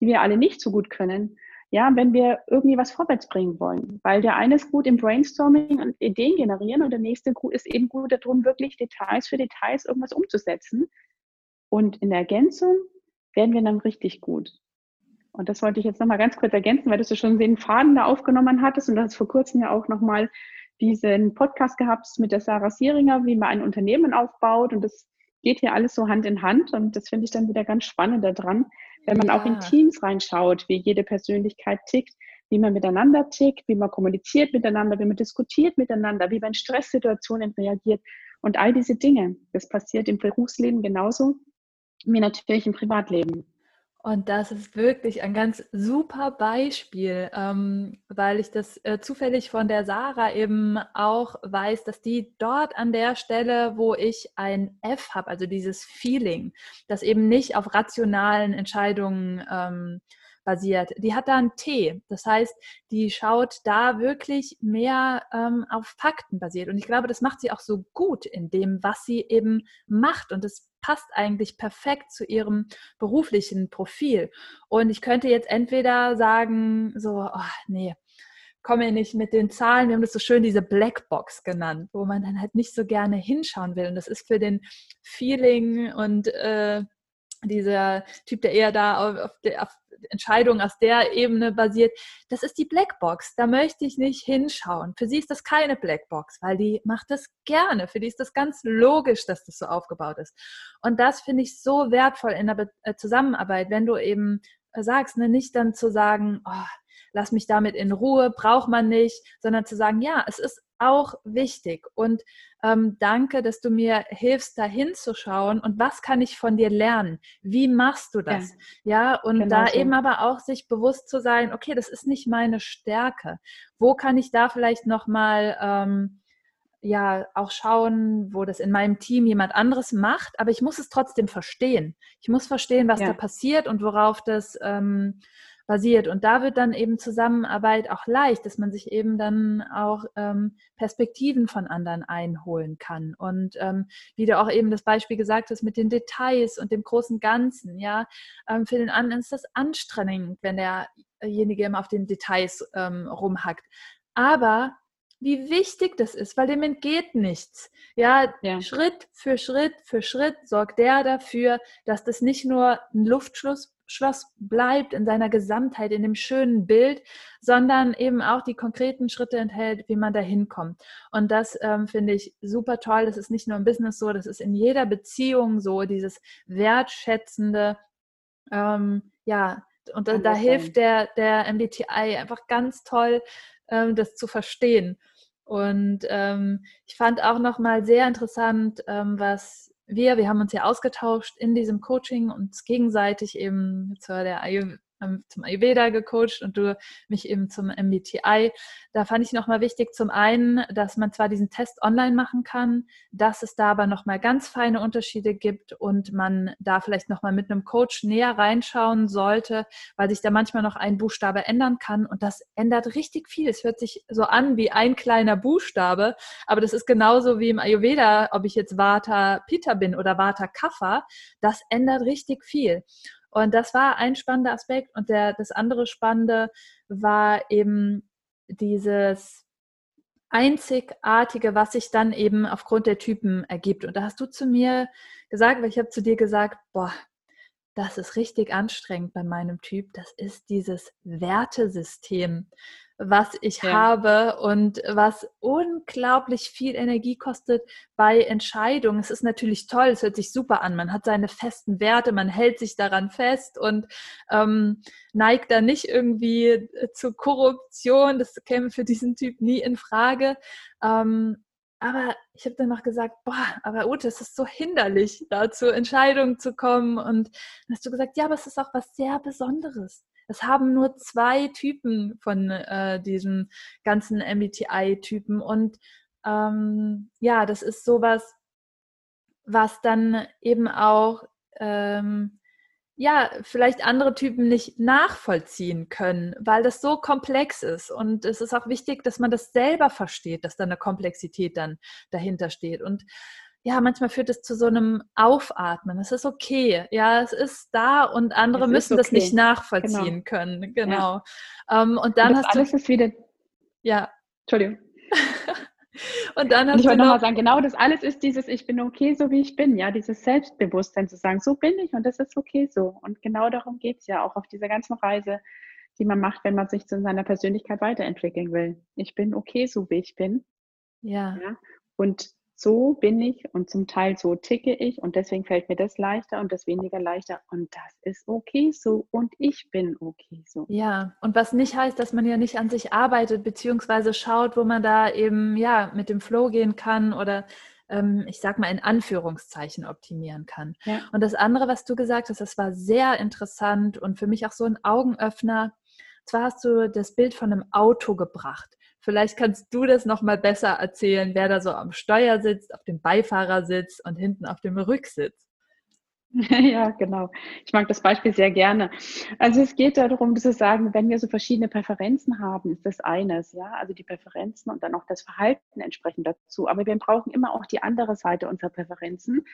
die wir alle nicht so gut können ja, wenn wir irgendwie was vorwärts bringen wollen. Weil der eine ist gut im Brainstorming und Ideen generieren und der nächste ist eben gut darum, wirklich Details für Details irgendwas umzusetzen. Und in der Ergänzung werden wir dann richtig gut. Und das wollte ich jetzt nochmal ganz kurz ergänzen, weil du schon den Faden da aufgenommen hattest und du hast vor kurzem ja auch nochmal diesen Podcast gehabt mit der Sarah Sieringer, wie man ein Unternehmen aufbaut und das geht hier alles so Hand in Hand und das finde ich dann wieder ganz spannend daran, wenn man ja. auch in Teams reinschaut, wie jede Persönlichkeit tickt, wie man miteinander tickt, wie man kommuniziert miteinander, wie man diskutiert miteinander, wie man in Stresssituationen reagiert und all diese Dinge. Das passiert im Berufsleben genauso wie natürlich im Privatleben. Und das ist wirklich ein ganz super Beispiel, ähm, weil ich das äh, zufällig von der Sarah eben auch weiß, dass die dort an der Stelle, wo ich ein F habe, also dieses Feeling, das eben nicht auf rationalen Entscheidungen ähm, basiert. Die hat da ein T. Das heißt, die schaut da wirklich mehr ähm, auf Fakten basiert. Und ich glaube, das macht sie auch so gut in dem, was sie eben macht. Und das passt eigentlich perfekt zu ihrem beruflichen Profil. Und ich könnte jetzt entweder sagen, so, oh, nee, komme nicht mit den Zahlen. Wir haben das so schön diese Blackbox genannt, wo man dann halt nicht so gerne hinschauen will. Und das ist für den Feeling und äh, dieser Typ, der eher da auf, auf, der, auf Entscheidungen aus der Ebene basiert, das ist die Blackbox. Da möchte ich nicht hinschauen. Für sie ist das keine Blackbox, weil die macht das gerne. Für die ist das ganz logisch, dass das so aufgebaut ist. Und das finde ich so wertvoll in der Be äh, Zusammenarbeit, wenn du eben äh, sagst, ne, nicht dann zu sagen, oh, lass mich damit in Ruhe, braucht man nicht, sondern zu sagen, ja, es ist auch wichtig und ähm, danke, dass du mir hilfst, da hinzuschauen und was kann ich von dir lernen? Wie machst du das? Ja, ja und genau da so. eben aber auch sich bewusst zu sein, okay, das ist nicht meine Stärke. Wo kann ich da vielleicht nochmal ähm, ja auch schauen, wo das in meinem Team jemand anderes macht, aber ich muss es trotzdem verstehen. Ich muss verstehen, was ja. da passiert und worauf das ähm, basiert. Und da wird dann eben Zusammenarbeit auch leicht, dass man sich eben dann auch ähm, Perspektiven von anderen einholen kann. Und ähm, wie du auch eben das Beispiel gesagt hast mit den Details und dem großen Ganzen, ja, ähm, für den anderen ist das anstrengend, wenn derjenige immer auf den Details ähm, rumhackt. Aber wie wichtig das ist, weil dem entgeht nichts. Ja, ja, Schritt für Schritt für Schritt sorgt der dafür, dass das nicht nur ein Luftschluss Schloss bleibt in seiner Gesamtheit, in dem schönen Bild, sondern eben auch die konkreten Schritte enthält, wie man da hinkommt. Und das ähm, finde ich super toll. Das ist nicht nur im Business so, das ist in jeder Beziehung so, dieses wertschätzende, ähm, ja, und da, da hilft der, der MBTI einfach ganz toll, ähm, das zu verstehen. Und ähm, ich fand auch nochmal sehr interessant, ähm, was wir, wir haben uns ja ausgetauscht in diesem Coaching und gegenseitig eben zu der zum Ayurveda gecoacht und du mich eben zum MBTI. Da fand ich nochmal wichtig, zum einen, dass man zwar diesen Test online machen kann, dass es da aber nochmal ganz feine Unterschiede gibt und man da vielleicht nochmal mit einem Coach näher reinschauen sollte, weil sich da manchmal noch ein Buchstabe ändern kann und das ändert richtig viel. Es hört sich so an wie ein kleiner Buchstabe, aber das ist genauso wie im Ayurveda, ob ich jetzt Vata Pitta bin oder Vata Kapha, das ändert richtig viel. Und das war ein spannender Aspekt. Und der, das andere Spannende war eben dieses Einzigartige, was sich dann eben aufgrund der Typen ergibt. Und da hast du zu mir gesagt, weil ich habe zu dir gesagt, boah, das ist richtig anstrengend bei meinem Typ. Das ist dieses Wertesystem was ich ja. habe und was unglaublich viel Energie kostet bei Entscheidungen. Es ist natürlich toll, es hört sich super an. Man hat seine festen Werte, man hält sich daran fest und ähm, neigt da nicht irgendwie äh, zu Korruption. Das käme für diesen Typ nie in Frage. Ähm, aber ich habe dann noch gesagt, boah, aber Ute, es ist so hinderlich, da zu Entscheidungen zu kommen. Und dann hast du gesagt, ja, aber es ist auch was sehr Besonderes. Es haben nur zwei Typen von äh, diesem ganzen MBTI-Typen. Und ähm, ja, das ist sowas, was dann eben auch ähm, ja, vielleicht andere Typen nicht nachvollziehen können, weil das so komplex ist. Und es ist auch wichtig, dass man das selber versteht, dass da eine Komplexität dann dahinter steht. Und ja, manchmal führt es zu so einem Aufatmen. Es ist okay. Ja, es ist da und andere es müssen okay. das nicht nachvollziehen genau. können. Genau. Ja. Um, ähm, und dann und hast alles du. Ist wieder. Ja. Entschuldigung. und dann hast und ich wollte nochmal sagen, genau das alles ist dieses, ich bin okay, so wie ich bin, ja, dieses Selbstbewusstsein zu sagen, so bin ich und das ist okay so. Und genau darum geht es ja auch auf dieser ganzen Reise, die man macht, wenn man sich zu seiner Persönlichkeit weiterentwickeln will. Ich bin okay, so wie ich bin. Ja. ja. Und so bin ich und zum Teil so ticke ich und deswegen fällt mir das leichter und das weniger leichter und das ist okay so und ich bin okay so. Ja, und was nicht heißt, dass man ja nicht an sich arbeitet, beziehungsweise schaut, wo man da eben ja mit dem Flow gehen kann oder ähm, ich sag mal in Anführungszeichen optimieren kann. Ja. Und das andere, was du gesagt hast, das war sehr interessant und für mich auch so ein Augenöffner. Zwar hast du das Bild von einem Auto gebracht. Vielleicht kannst du das noch mal besser erzählen, wer da so am Steuer sitzt, auf dem Beifahrersitz und hinten auf dem Rücksitz. Ja, genau. Ich mag das Beispiel sehr gerne. Also es geht darum zu sagen, wenn wir so verschiedene Präferenzen haben, ist das eines, ja, also die Präferenzen und dann auch das Verhalten entsprechend dazu. Aber wir brauchen immer auch die andere Seite unserer Präferenzen.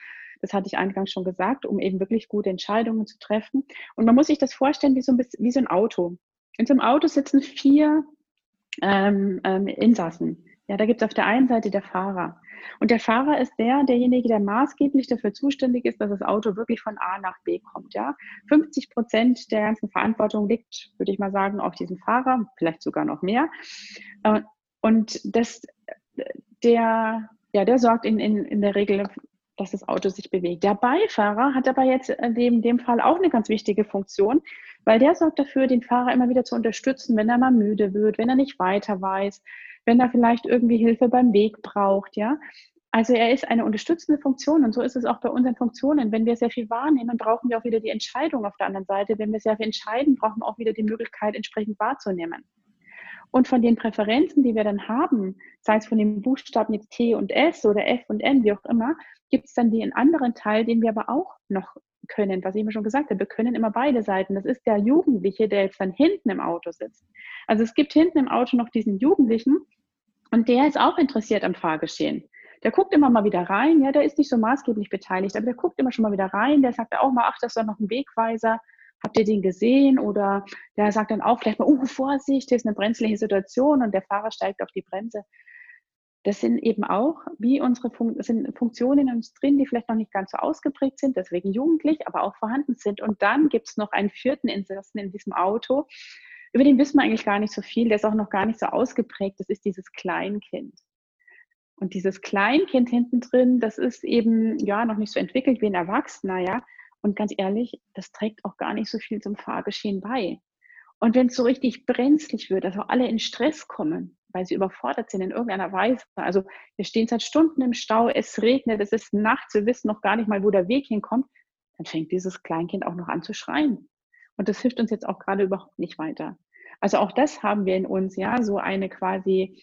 Das hatte ich eingangs schon gesagt, um eben wirklich gute Entscheidungen zu treffen. Und man muss sich das vorstellen wie so ein, bisschen, wie so ein Auto. In so einem Auto sitzen vier ähm, ähm, Insassen. Ja, da gibt es auf der einen Seite der Fahrer. Und der Fahrer ist der, derjenige, der maßgeblich dafür zuständig ist, dass das Auto wirklich von A nach B kommt. Ja, 50 Prozent der ganzen Verantwortung liegt, würde ich mal sagen, auf diesem Fahrer, vielleicht sogar noch mehr. Äh, und das, der, ja, der sorgt in, in, in der Regel dass das Auto sich bewegt. Der Beifahrer hat aber jetzt in dem, in dem Fall auch eine ganz wichtige Funktion, weil der sorgt dafür, den Fahrer immer wieder zu unterstützen, wenn er mal müde wird, wenn er nicht weiter weiß, wenn er vielleicht irgendwie Hilfe beim Weg braucht, ja. Also er ist eine unterstützende Funktion und so ist es auch bei unseren Funktionen. Wenn wir sehr viel wahrnehmen, brauchen wir auch wieder die Entscheidung auf der anderen Seite. Wenn wir sehr viel entscheiden, brauchen wir auch wieder die Möglichkeit, entsprechend wahrzunehmen. Und von den Präferenzen, die wir dann haben, sei es von den Buchstaben jetzt T und S oder F und N, wie auch immer, gibt es dann den anderen Teil, den wir aber auch noch können, was ich mir schon gesagt habe, wir können immer beide Seiten. Das ist der Jugendliche, der jetzt dann hinten im Auto sitzt. Also es gibt hinten im Auto noch diesen Jugendlichen und der ist auch interessiert am Fahrgeschehen. Der guckt immer mal wieder rein, ja, der ist nicht so maßgeblich beteiligt, aber der guckt immer schon mal wieder rein, der sagt auch mal, ach, das ist doch noch ein Wegweiser, habt ihr den gesehen? Oder der sagt dann auch vielleicht mal, oh, Vorsicht, hier ist eine brenzliche Situation und der Fahrer steigt auf die Bremse das sind eben auch wie unsere Fun sind Funktionen in uns drin, die vielleicht noch nicht ganz so ausgeprägt sind, deswegen jugendlich, aber auch vorhanden sind. Und dann gibt es noch einen vierten Insassen in diesem Auto. Über den wissen wir eigentlich gar nicht so viel, der ist auch noch gar nicht so ausgeprägt. Das ist dieses Kleinkind. Und dieses Kleinkind hinten drin, das ist eben ja noch nicht so entwickelt wie ein Erwachsener, ja. Und ganz ehrlich, das trägt auch gar nicht so viel zum Fahrgeschehen bei. Und wenn es so richtig brenzlig wird, also alle in Stress kommen, weil sie überfordert sind in irgendeiner Weise. Also wir stehen seit Stunden im Stau, es regnet, es ist nachts, wir wissen noch gar nicht mal, wo der Weg hinkommt, dann fängt dieses Kleinkind auch noch an zu schreien. Und das hilft uns jetzt auch gerade überhaupt nicht weiter. Also auch das haben wir in uns, ja, so eine quasi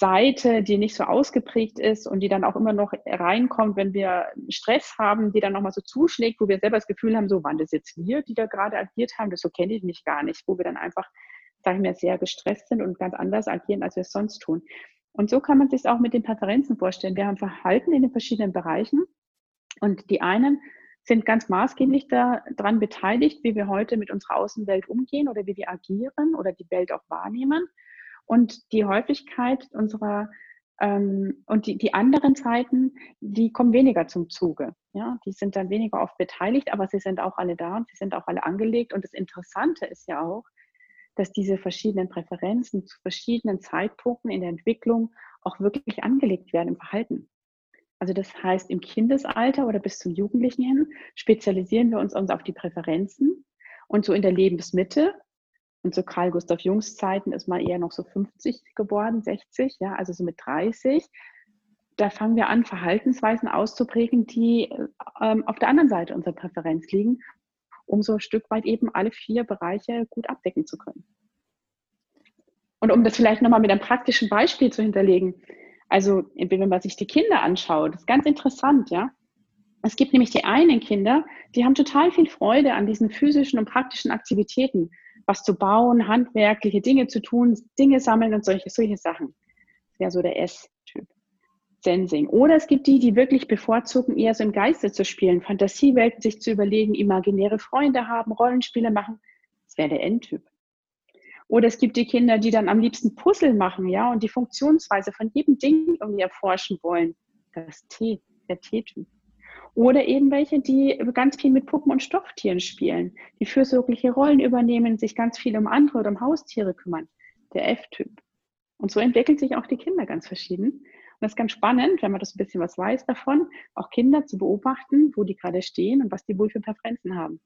Seite, die nicht so ausgeprägt ist und die dann auch immer noch reinkommt, wenn wir Stress haben, die dann nochmal so zuschlägt, wo wir selber das Gefühl haben, so waren das jetzt wir, die da gerade agiert haben, das so kenne ich mich gar nicht, wo wir dann einfach, sage ich mir, sehr gestresst sind und ganz anders agieren, als wir es sonst tun. Und so kann man sich auch mit den Präferenzen vorstellen. Wir haben Verhalten in den verschiedenen Bereichen und die einen sind ganz maßgeblich daran beteiligt, wie wir heute mit unserer Außenwelt umgehen oder wie wir agieren oder die Welt auch wahrnehmen. Und die Häufigkeit unserer ähm, und die, die anderen Zeiten, die kommen weniger zum Zuge. Ja, die sind dann weniger oft beteiligt, aber sie sind auch alle da und sie sind auch alle angelegt. Und das Interessante ist ja auch, dass diese verschiedenen Präferenzen zu verschiedenen Zeitpunkten in der Entwicklung auch wirklich angelegt werden im Verhalten. Also das heißt, im Kindesalter oder bis zum Jugendlichen hin spezialisieren wir uns, uns auf die Präferenzen und so in der Lebensmitte und zu Karl Gustav Jungs Zeiten ist man eher noch so 50 geworden, 60, ja, also so mit 30. Da fangen wir an, Verhaltensweisen auszuprägen, die ähm, auf der anderen Seite unserer Präferenz liegen, um so ein Stück weit eben alle vier Bereiche gut abdecken zu können. Und um das vielleicht nochmal mit einem praktischen Beispiel zu hinterlegen, also wenn man sich die Kinder anschaut, ist ganz interessant, ja. Es gibt nämlich die einen Kinder, die haben total viel Freude an diesen physischen und praktischen Aktivitäten was zu bauen, handwerkliche Dinge zu tun, Dinge sammeln und solche, solche Sachen. Das wäre so der S-Typ. Sensing. Oder es gibt die, die wirklich bevorzugen, eher so im Geiste zu spielen, Fantasiewelten sich zu überlegen, imaginäre Freunde haben, Rollenspiele machen. Das wäre der N-Typ. Oder es gibt die Kinder, die dann am liebsten Puzzle machen, ja, und die Funktionsweise von jedem Ding irgendwie erforschen wollen. Das T, der T-Typ. Oder eben welche, die ganz viel mit Puppen und Stofftieren spielen, die fürsorgliche Rollen übernehmen, sich ganz viel um andere oder um Haustiere kümmern. Der F-Typ. Und so entwickeln sich auch die Kinder ganz verschieden. Und das ist ganz spannend, wenn man das ein bisschen was weiß davon, auch Kinder zu beobachten, wo die gerade stehen und was die wohl für Präferenzen haben.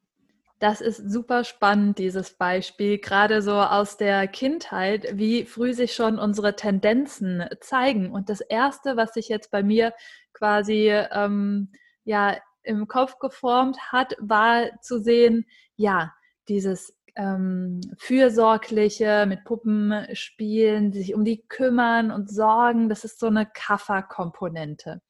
Das ist super spannend, dieses Beispiel, gerade so aus der Kindheit, wie früh sich schon unsere Tendenzen zeigen. Und das Erste, was sich jetzt bei mir quasi ähm, ja im Kopf geformt hat, war zu sehen, ja, dieses ähm, fürsorgliche, mit Puppen spielen, sich um die kümmern und sorgen, das ist so eine Kafferkomponente.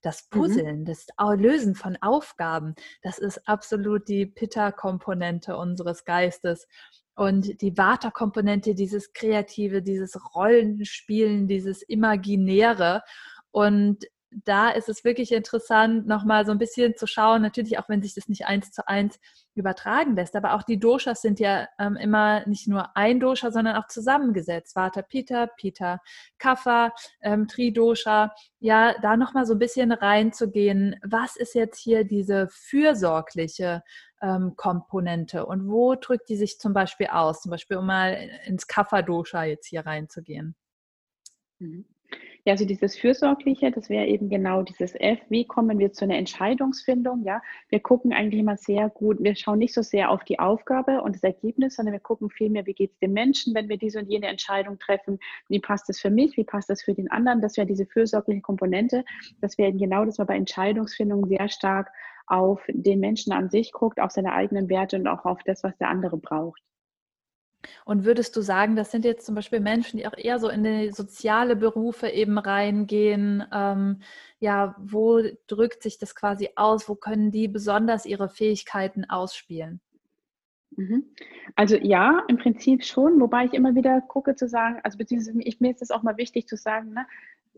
Das mhm. Puzzeln, mhm. das Lösen von Aufgaben, das ist absolut die Pitta-Komponente unseres Geistes. Und die Vata-Komponente, dieses Kreative, dieses Rollenspielen, dieses Imaginäre. Und da ist es wirklich interessant, nochmal so ein bisschen zu schauen, natürlich auch wenn sich das nicht eins zu eins übertragen lässt, aber auch die Doshas sind ja ähm, immer nicht nur ein Dosha, sondern auch zusammengesetzt. Vata Pita, Pita Kapha, ähm, Tridosha. Ja, da nochmal so ein bisschen reinzugehen, was ist jetzt hier diese fürsorgliche ähm, Komponente und wo drückt die sich zum Beispiel aus? Zum Beispiel, um mal ins Kapha-Dosha jetzt hier reinzugehen. Mhm. Ja, also dieses Fürsorgliche, das wäre eben genau dieses F. Wie kommen wir zu einer Entscheidungsfindung? Ja, wir gucken eigentlich immer sehr gut. Wir schauen nicht so sehr auf die Aufgabe und das Ergebnis, sondern wir gucken vielmehr, wie geht es dem Menschen, wenn wir diese und jene Entscheidung treffen? Wie passt das für mich? Wie passt das für den anderen? Das wäre diese fürsorgliche Komponente. Das wäre eben genau, dass man bei Entscheidungsfindung sehr stark auf den Menschen an sich guckt, auf seine eigenen Werte und auch auf das, was der andere braucht. Und würdest du sagen, das sind jetzt zum Beispiel Menschen, die auch eher so in die soziale Berufe eben reingehen? Ähm, ja, wo drückt sich das quasi aus? Wo können die besonders ihre Fähigkeiten ausspielen? Mhm. Also ja, im Prinzip schon, wobei ich immer wieder gucke zu sagen, also beziehungsweise ich, mir ist es auch mal wichtig zu sagen, ne,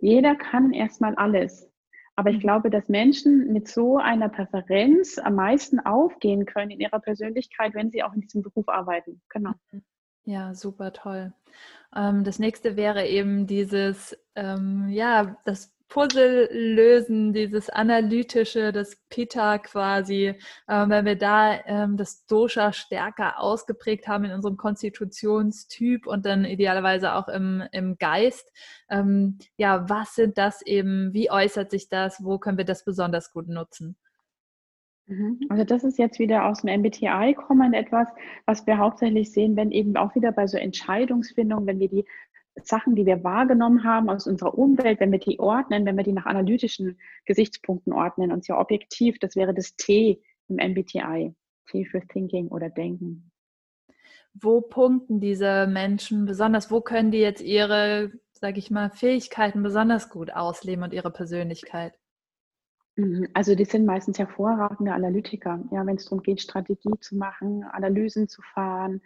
jeder kann erstmal alles. Aber ich mhm. glaube, dass Menschen mit so einer Präferenz am meisten aufgehen können in ihrer Persönlichkeit, wenn sie auch in diesem Beruf arbeiten. Genau. Mhm. Ja, super toll. Ähm, das nächste wäre eben dieses, ähm, ja, das Puzzle lösen, dieses analytische, das Pitta quasi, ähm, wenn wir da ähm, das Dosha stärker ausgeprägt haben in unserem Konstitutionstyp und dann idealerweise auch im, im Geist. Ähm, ja, was sind das eben? Wie äußert sich das? Wo können wir das besonders gut nutzen? Mhm. Also das ist jetzt wieder aus dem MBTI kommend etwas, was wir hauptsächlich sehen, wenn eben auch wieder bei so Entscheidungsfindung, wenn wir die Sachen, die wir wahrgenommen haben aus unserer Umwelt, wenn wir die ordnen, wenn wir die nach analytischen Gesichtspunkten ordnen und sehr objektiv, das wäre das T im MBTI, T für Thinking oder Denken. wo punkten diese Menschen besonders? Wo können die jetzt ihre, sage ich mal, Fähigkeiten besonders gut ausleben und ihre Persönlichkeit? Mhm. Also die sind meistens hervorragende Analytiker, ja, wenn es darum geht, Strategie zu machen, Analysen zu fahren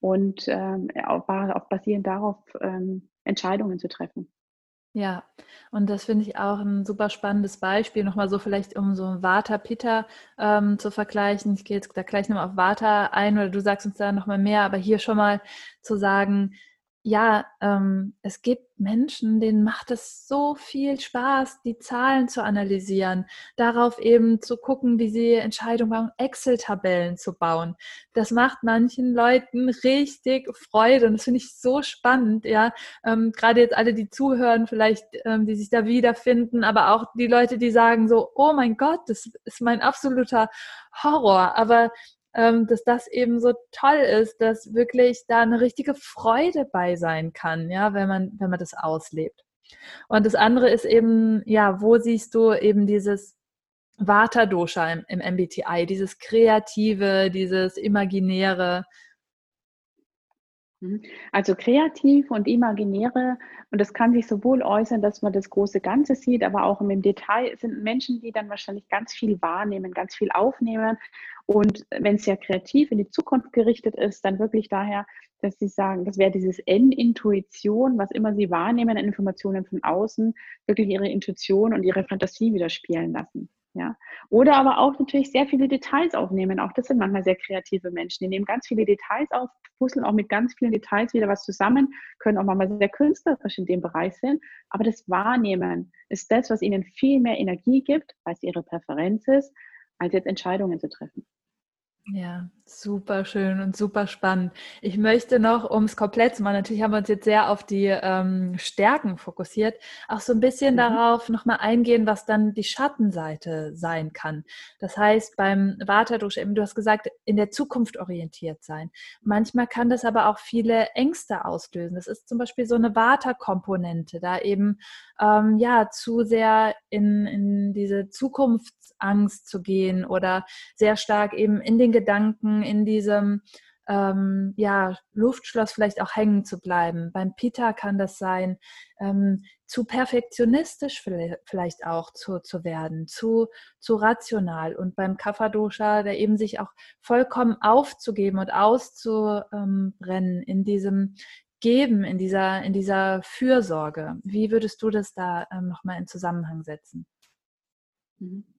und ähm, auch, basierend darauf ähm, Entscheidungen zu treffen. Ja, und das finde ich auch ein super spannendes Beispiel. Nochmal so vielleicht, um so Vata Pitta ähm, zu vergleichen. Ich gehe jetzt da gleich nochmal auf Vata ein oder du sagst uns da nochmal mehr, aber hier schon mal zu sagen, ja, ähm, es gibt Menschen, denen macht es so viel Spaß, die Zahlen zu analysieren, darauf eben zu gucken, wie sie Entscheidungen bauen, Excel-Tabellen zu bauen. Das macht manchen Leuten richtig Freude und das finde ich so spannend, ja. Ähm, Gerade jetzt alle, die zuhören, vielleicht, ähm, die sich da wiederfinden, aber auch die Leute, die sagen so, oh mein Gott, das ist mein absoluter Horror. Aber dass das eben so toll ist, dass wirklich da eine richtige Freude bei sein kann, ja, wenn man, wenn man das auslebt. Und das andere ist eben, ja, wo siehst du eben dieses Vata-Dosha im, im MBTI, dieses Kreative, dieses Imaginäre. Also kreativ und imaginäre, und das kann sich sowohl äußern, dass man das große Ganze sieht, aber auch im Detail sind Menschen, die dann wahrscheinlich ganz viel wahrnehmen, ganz viel aufnehmen. Und wenn es ja kreativ in die Zukunft gerichtet ist, dann wirklich daher, dass sie sagen, das wäre dieses N-Intuition, was immer sie wahrnehmen an Informationen von außen, wirklich ihre Intuition und ihre Fantasie wieder spielen lassen. Ja. Oder aber auch natürlich sehr viele Details aufnehmen. Auch das sind manchmal sehr kreative Menschen. Die nehmen ganz viele Details auf, puzzeln auch mit ganz vielen Details wieder was zusammen, können auch manchmal sehr künstlerisch in dem Bereich sein. Aber das Wahrnehmen ist das, was ihnen viel mehr Energie gibt, es ihre Präferenz ist, als jetzt Entscheidungen zu treffen. Ja, super schön und super spannend. Ich möchte noch, um es komplett zu machen, natürlich haben wir uns jetzt sehr auf die ähm, Stärken fokussiert, auch so ein bisschen mhm. darauf nochmal eingehen, was dann die Schattenseite sein kann. Das heißt, beim Vata-Dosha, eben du hast gesagt, in der Zukunft orientiert sein. Manchmal kann das aber auch viele Ängste auslösen. Das ist zum Beispiel so eine Vata-Komponente, da eben ähm, ja zu sehr in, in diese Zukunftsangst zu gehen oder sehr stark eben in den Gedanken, in diesem ähm, ja, Luftschloss vielleicht auch hängen zu bleiben. Beim Pita kann das sein, ähm, zu perfektionistisch vielleicht auch zu, zu werden, zu, zu rational. Und beim Kapha-Dosha, der eben sich auch vollkommen aufzugeben und auszubrennen in diesem Geben, in dieser, in dieser Fürsorge. Wie würdest du das da ähm, nochmal in Zusammenhang setzen? Mhm.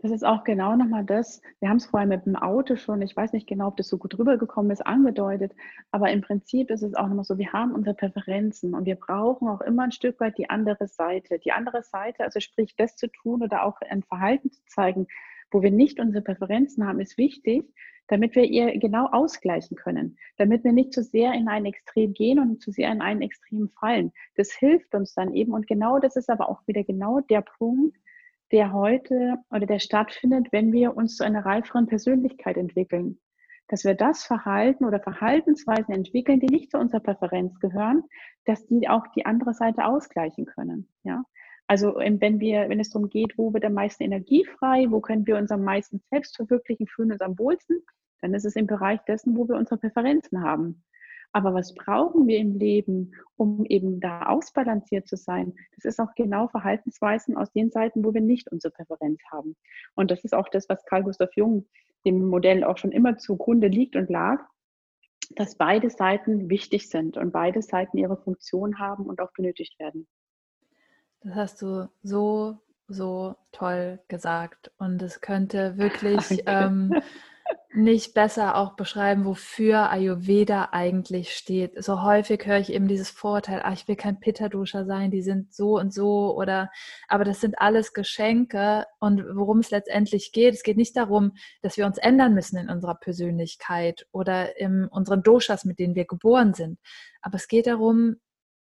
Das ist auch genau nochmal das. Wir haben es vorher mit dem Auto schon, ich weiß nicht genau, ob das so gut rübergekommen ist, angedeutet, aber im Prinzip ist es auch nochmal so, wir haben unsere Präferenzen und wir brauchen auch immer ein Stück weit die andere Seite. Die andere Seite, also sprich, das zu tun oder auch ein Verhalten zu zeigen, wo wir nicht unsere Präferenzen haben, ist wichtig, damit wir ihr genau ausgleichen können, damit wir nicht zu sehr in ein Extrem gehen und zu sehr in ein Extrem fallen. Das hilft uns dann eben und genau das ist aber auch wieder genau der Punkt, der heute oder der stattfindet, wenn wir uns zu einer reiferen Persönlichkeit entwickeln. Dass wir das Verhalten oder Verhaltensweisen entwickeln, die nicht zu unserer Präferenz gehören, dass die auch die andere Seite ausgleichen können. Ja? Also wenn wir, wenn es darum geht, wo wird am meisten Energie frei, wo können wir uns am meisten selbst verwirklichen, fühlen uns am wohlsten, dann ist es im Bereich dessen, wo wir unsere Präferenzen haben. Aber was brauchen wir im Leben, um eben da ausbalanciert zu sein? Das ist auch genau Verhaltensweisen aus den Seiten, wo wir nicht unsere Präferenz haben. Und das ist auch das, was Carl Gustav Jung dem Modell auch schon immer zugrunde liegt und lag, dass beide Seiten wichtig sind und beide Seiten ihre Funktion haben und auch benötigt werden. Das hast du so, so toll gesagt. Und es könnte wirklich ähm, nicht besser auch beschreiben, wofür Ayurveda eigentlich steht. So häufig höre ich eben dieses Vorurteil, ach, ich will kein Pitta-Dosha sein, die sind so und so oder, aber das sind alles Geschenke und worum es letztendlich geht, es geht nicht darum, dass wir uns ändern müssen in unserer Persönlichkeit oder in unseren Doshas, mit denen wir geboren sind, aber es geht darum,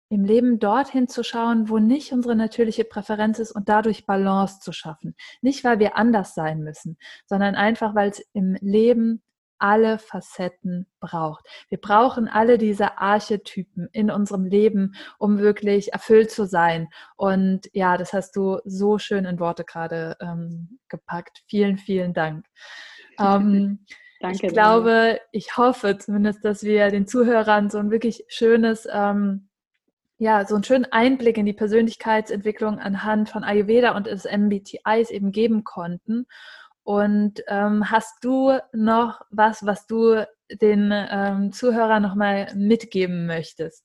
im Leben dorthin zu schauen, wo nicht unsere natürliche Präferenz ist und dadurch Balance zu schaffen. Nicht, weil wir anders sein müssen, sondern einfach, weil es im Leben alle Facetten braucht. Wir brauchen alle diese Archetypen in unserem Leben, um wirklich erfüllt zu sein. Und ja, das hast du so schön in Worte gerade ähm, gepackt. Vielen, vielen Dank. Ähm, Danke. Ich glaube, ich hoffe zumindest, dass wir den Zuhörern so ein wirklich schönes, ähm, ja, so einen schönen Einblick in die Persönlichkeitsentwicklung anhand von Ayurveda und des MBTIs eben geben konnten. Und ähm, hast du noch was, was du den ähm, Zuhörern nochmal mitgeben möchtest?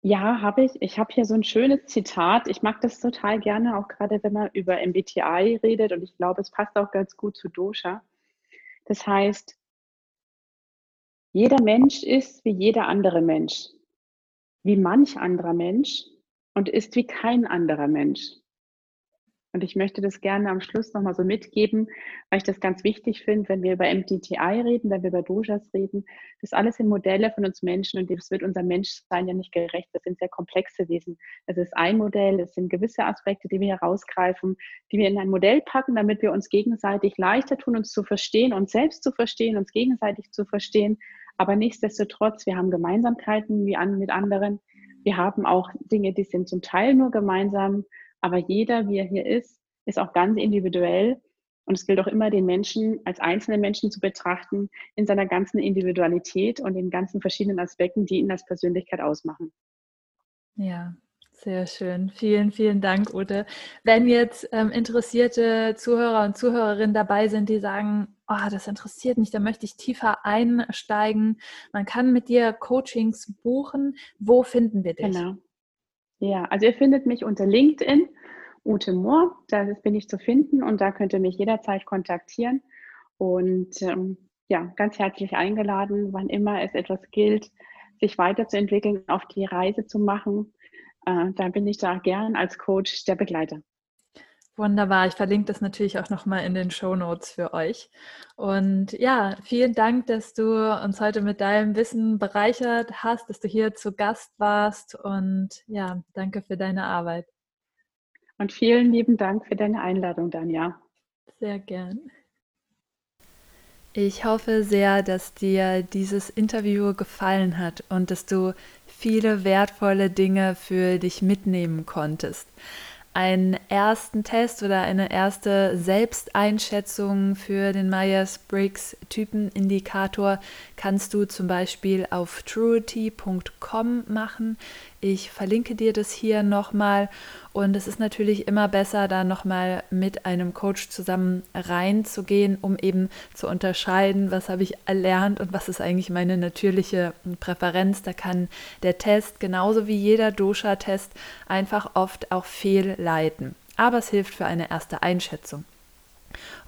Ja, habe ich. Ich habe hier so ein schönes Zitat. Ich mag das total gerne, auch gerade wenn man über MBTI redet. Und ich glaube, es passt auch ganz gut zu Dosha. Das heißt, jeder Mensch ist wie jeder andere Mensch, wie manch anderer Mensch und ist wie kein anderer Mensch. Und ich möchte das gerne am Schluss nochmal so mitgeben, weil ich das ganz wichtig finde, wenn wir über MDTI reden, wenn wir über Dojas reden. Das alles sind Modelle von uns Menschen und das wird unser Menschsein ja nicht gerecht. Das sind sehr komplexe Wesen. Es ist ein Modell, es sind gewisse Aspekte, die wir herausgreifen, die wir in ein Modell packen, damit wir uns gegenseitig leichter tun, uns zu verstehen, uns selbst zu verstehen, uns gegenseitig zu verstehen. Aber nichtsdestotrotz, wir haben Gemeinsamkeiten wie an, mit anderen. Wir haben auch Dinge, die sind zum Teil nur gemeinsam aber jeder, wie er hier ist, ist auch ganz individuell. Und es gilt auch immer, den Menschen als einzelnen Menschen zu betrachten in seiner ganzen Individualität und in ganzen verschiedenen Aspekten, die ihn als Persönlichkeit ausmachen. Ja, sehr schön. Vielen, vielen Dank, Ute. Wenn jetzt ähm, interessierte Zuhörer und Zuhörerinnen dabei sind, die sagen, oh, das interessiert mich, da möchte ich tiefer einsteigen. Man kann mit dir Coachings buchen. Wo finden wir dich? Genau. Ja, also ihr findet mich unter LinkedIn, Ute Mohr, da bin ich zu finden und da könnt ihr mich jederzeit kontaktieren. Und ähm, ja, ganz herzlich eingeladen, wann immer es etwas gilt, sich weiterzuentwickeln, auf die Reise zu machen. Äh, da bin ich da gern als Coach der Begleiter. Wunderbar. Ich verlinke das natürlich auch nochmal in den Show Notes für euch. Und ja, vielen Dank, dass du uns heute mit deinem Wissen bereichert hast, dass du hier zu Gast warst. Und ja, danke für deine Arbeit. Und vielen lieben Dank für deine Einladung, Danja. Sehr gern. Ich hoffe sehr, dass dir dieses Interview gefallen hat und dass du viele wertvolle Dinge für dich mitnehmen konntest einen ersten Test oder eine erste Selbsteinschätzung für den Myers-Briggs-Typenindikator kannst du zum Beispiel auf truity.com machen. Ich verlinke dir das hier nochmal und es ist natürlich immer besser, da nochmal mit einem Coach zusammen reinzugehen, um eben zu unterscheiden, was habe ich erlernt und was ist eigentlich meine natürliche Präferenz. Da kann der Test genauso wie jeder Dosha-Test einfach oft auch fehlleiten. Aber es hilft für eine erste Einschätzung.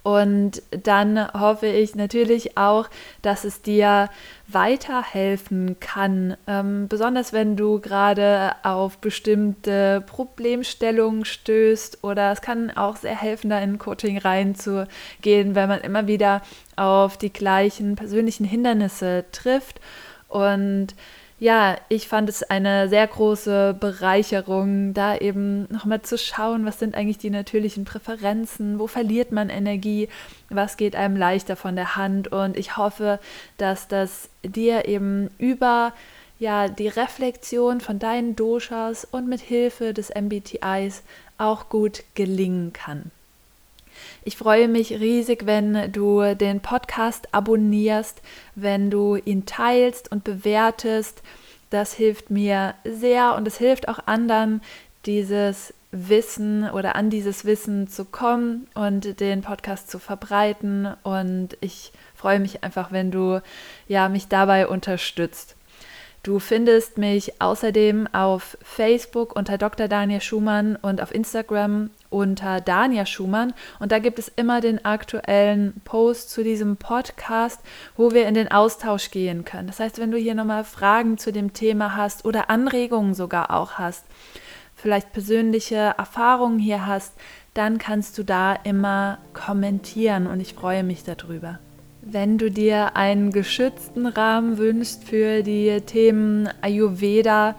Und dann hoffe ich natürlich auch, dass es dir weiterhelfen kann, ähm, besonders wenn du gerade auf bestimmte Problemstellungen stößt oder es kann auch sehr helfen, da in Coaching reinzugehen, wenn man immer wieder auf die gleichen persönlichen Hindernisse trifft. Und ja, ich fand es eine sehr große Bereicherung, da eben nochmal zu schauen, was sind eigentlich die natürlichen Präferenzen, wo verliert man Energie, was geht einem leichter von der Hand. Und ich hoffe, dass das dir eben über ja, die Reflexion von deinen Doshas und mit Hilfe des MBTIs auch gut gelingen kann. Ich freue mich riesig, wenn du den Podcast abonnierst, wenn du ihn teilst und bewertest. Das hilft mir sehr und es hilft auch anderen, dieses Wissen oder an dieses Wissen zu kommen und den Podcast zu verbreiten. Und ich freue mich einfach, wenn du ja mich dabei unterstützt. Du findest mich außerdem auf Facebook unter Dr. Daniel Schumann und auf Instagram unter Dania Schumann. Und da gibt es immer den aktuellen Post zu diesem Podcast, wo wir in den Austausch gehen können. Das heißt, wenn du hier nochmal Fragen zu dem Thema hast oder Anregungen sogar auch hast, vielleicht persönliche Erfahrungen hier hast, dann kannst du da immer kommentieren und ich freue mich darüber. Wenn du dir einen geschützten Rahmen wünschst für die Themen Ayurveda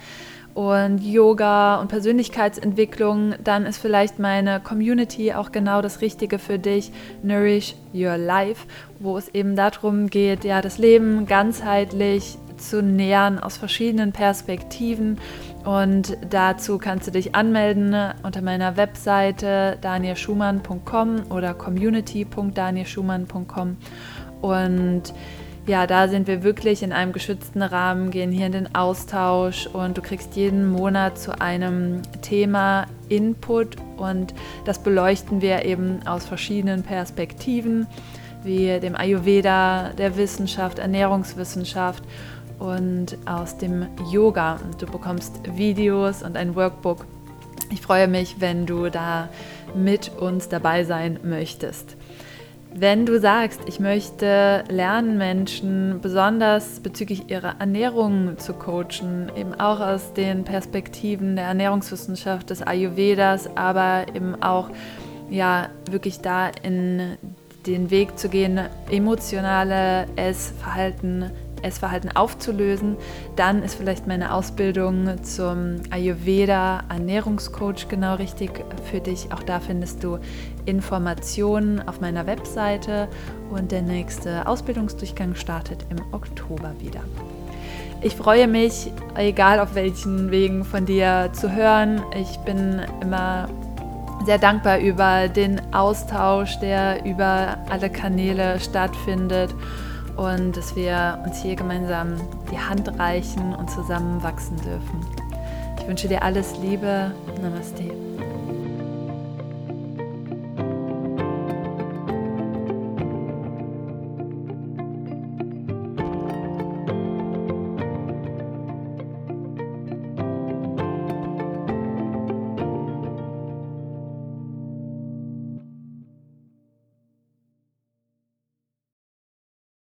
und Yoga und Persönlichkeitsentwicklung, dann ist vielleicht meine Community auch genau das Richtige für dich, Nourish Your Life, wo es eben darum geht, ja, das Leben ganzheitlich zu nähern aus verschiedenen Perspektiven. Und dazu kannst du dich anmelden unter meiner Webseite danielschumann.com oder community.danielschumann.com. Und ja, da sind wir wirklich in einem geschützten Rahmen, gehen hier in den Austausch und du kriegst jeden Monat zu einem Thema Input und das beleuchten wir eben aus verschiedenen Perspektiven, wie dem Ayurveda, der Wissenschaft, Ernährungswissenschaft und aus dem Yoga. Und du bekommst Videos und ein Workbook. Ich freue mich, wenn du da mit uns dabei sein möchtest. Wenn du sagst, ich möchte lernen, Menschen besonders bezüglich ihrer Ernährung zu coachen, eben auch aus den Perspektiven der Ernährungswissenschaft, des Ayurvedas, aber eben auch ja wirklich da in den Weg zu gehen, emotionale Essverhalten Essverhalten aufzulösen, dann ist vielleicht meine Ausbildung zum Ayurveda Ernährungscoach genau richtig für dich. Auch da findest du Informationen auf meiner Webseite und der nächste Ausbildungsdurchgang startet im Oktober wieder. Ich freue mich, egal auf welchen Wegen von dir zu hören. Ich bin immer sehr dankbar über den Austausch, der über alle Kanäle stattfindet und dass wir uns hier gemeinsam die Hand reichen und zusammen wachsen dürfen. Ich wünsche dir alles Liebe. Namaste.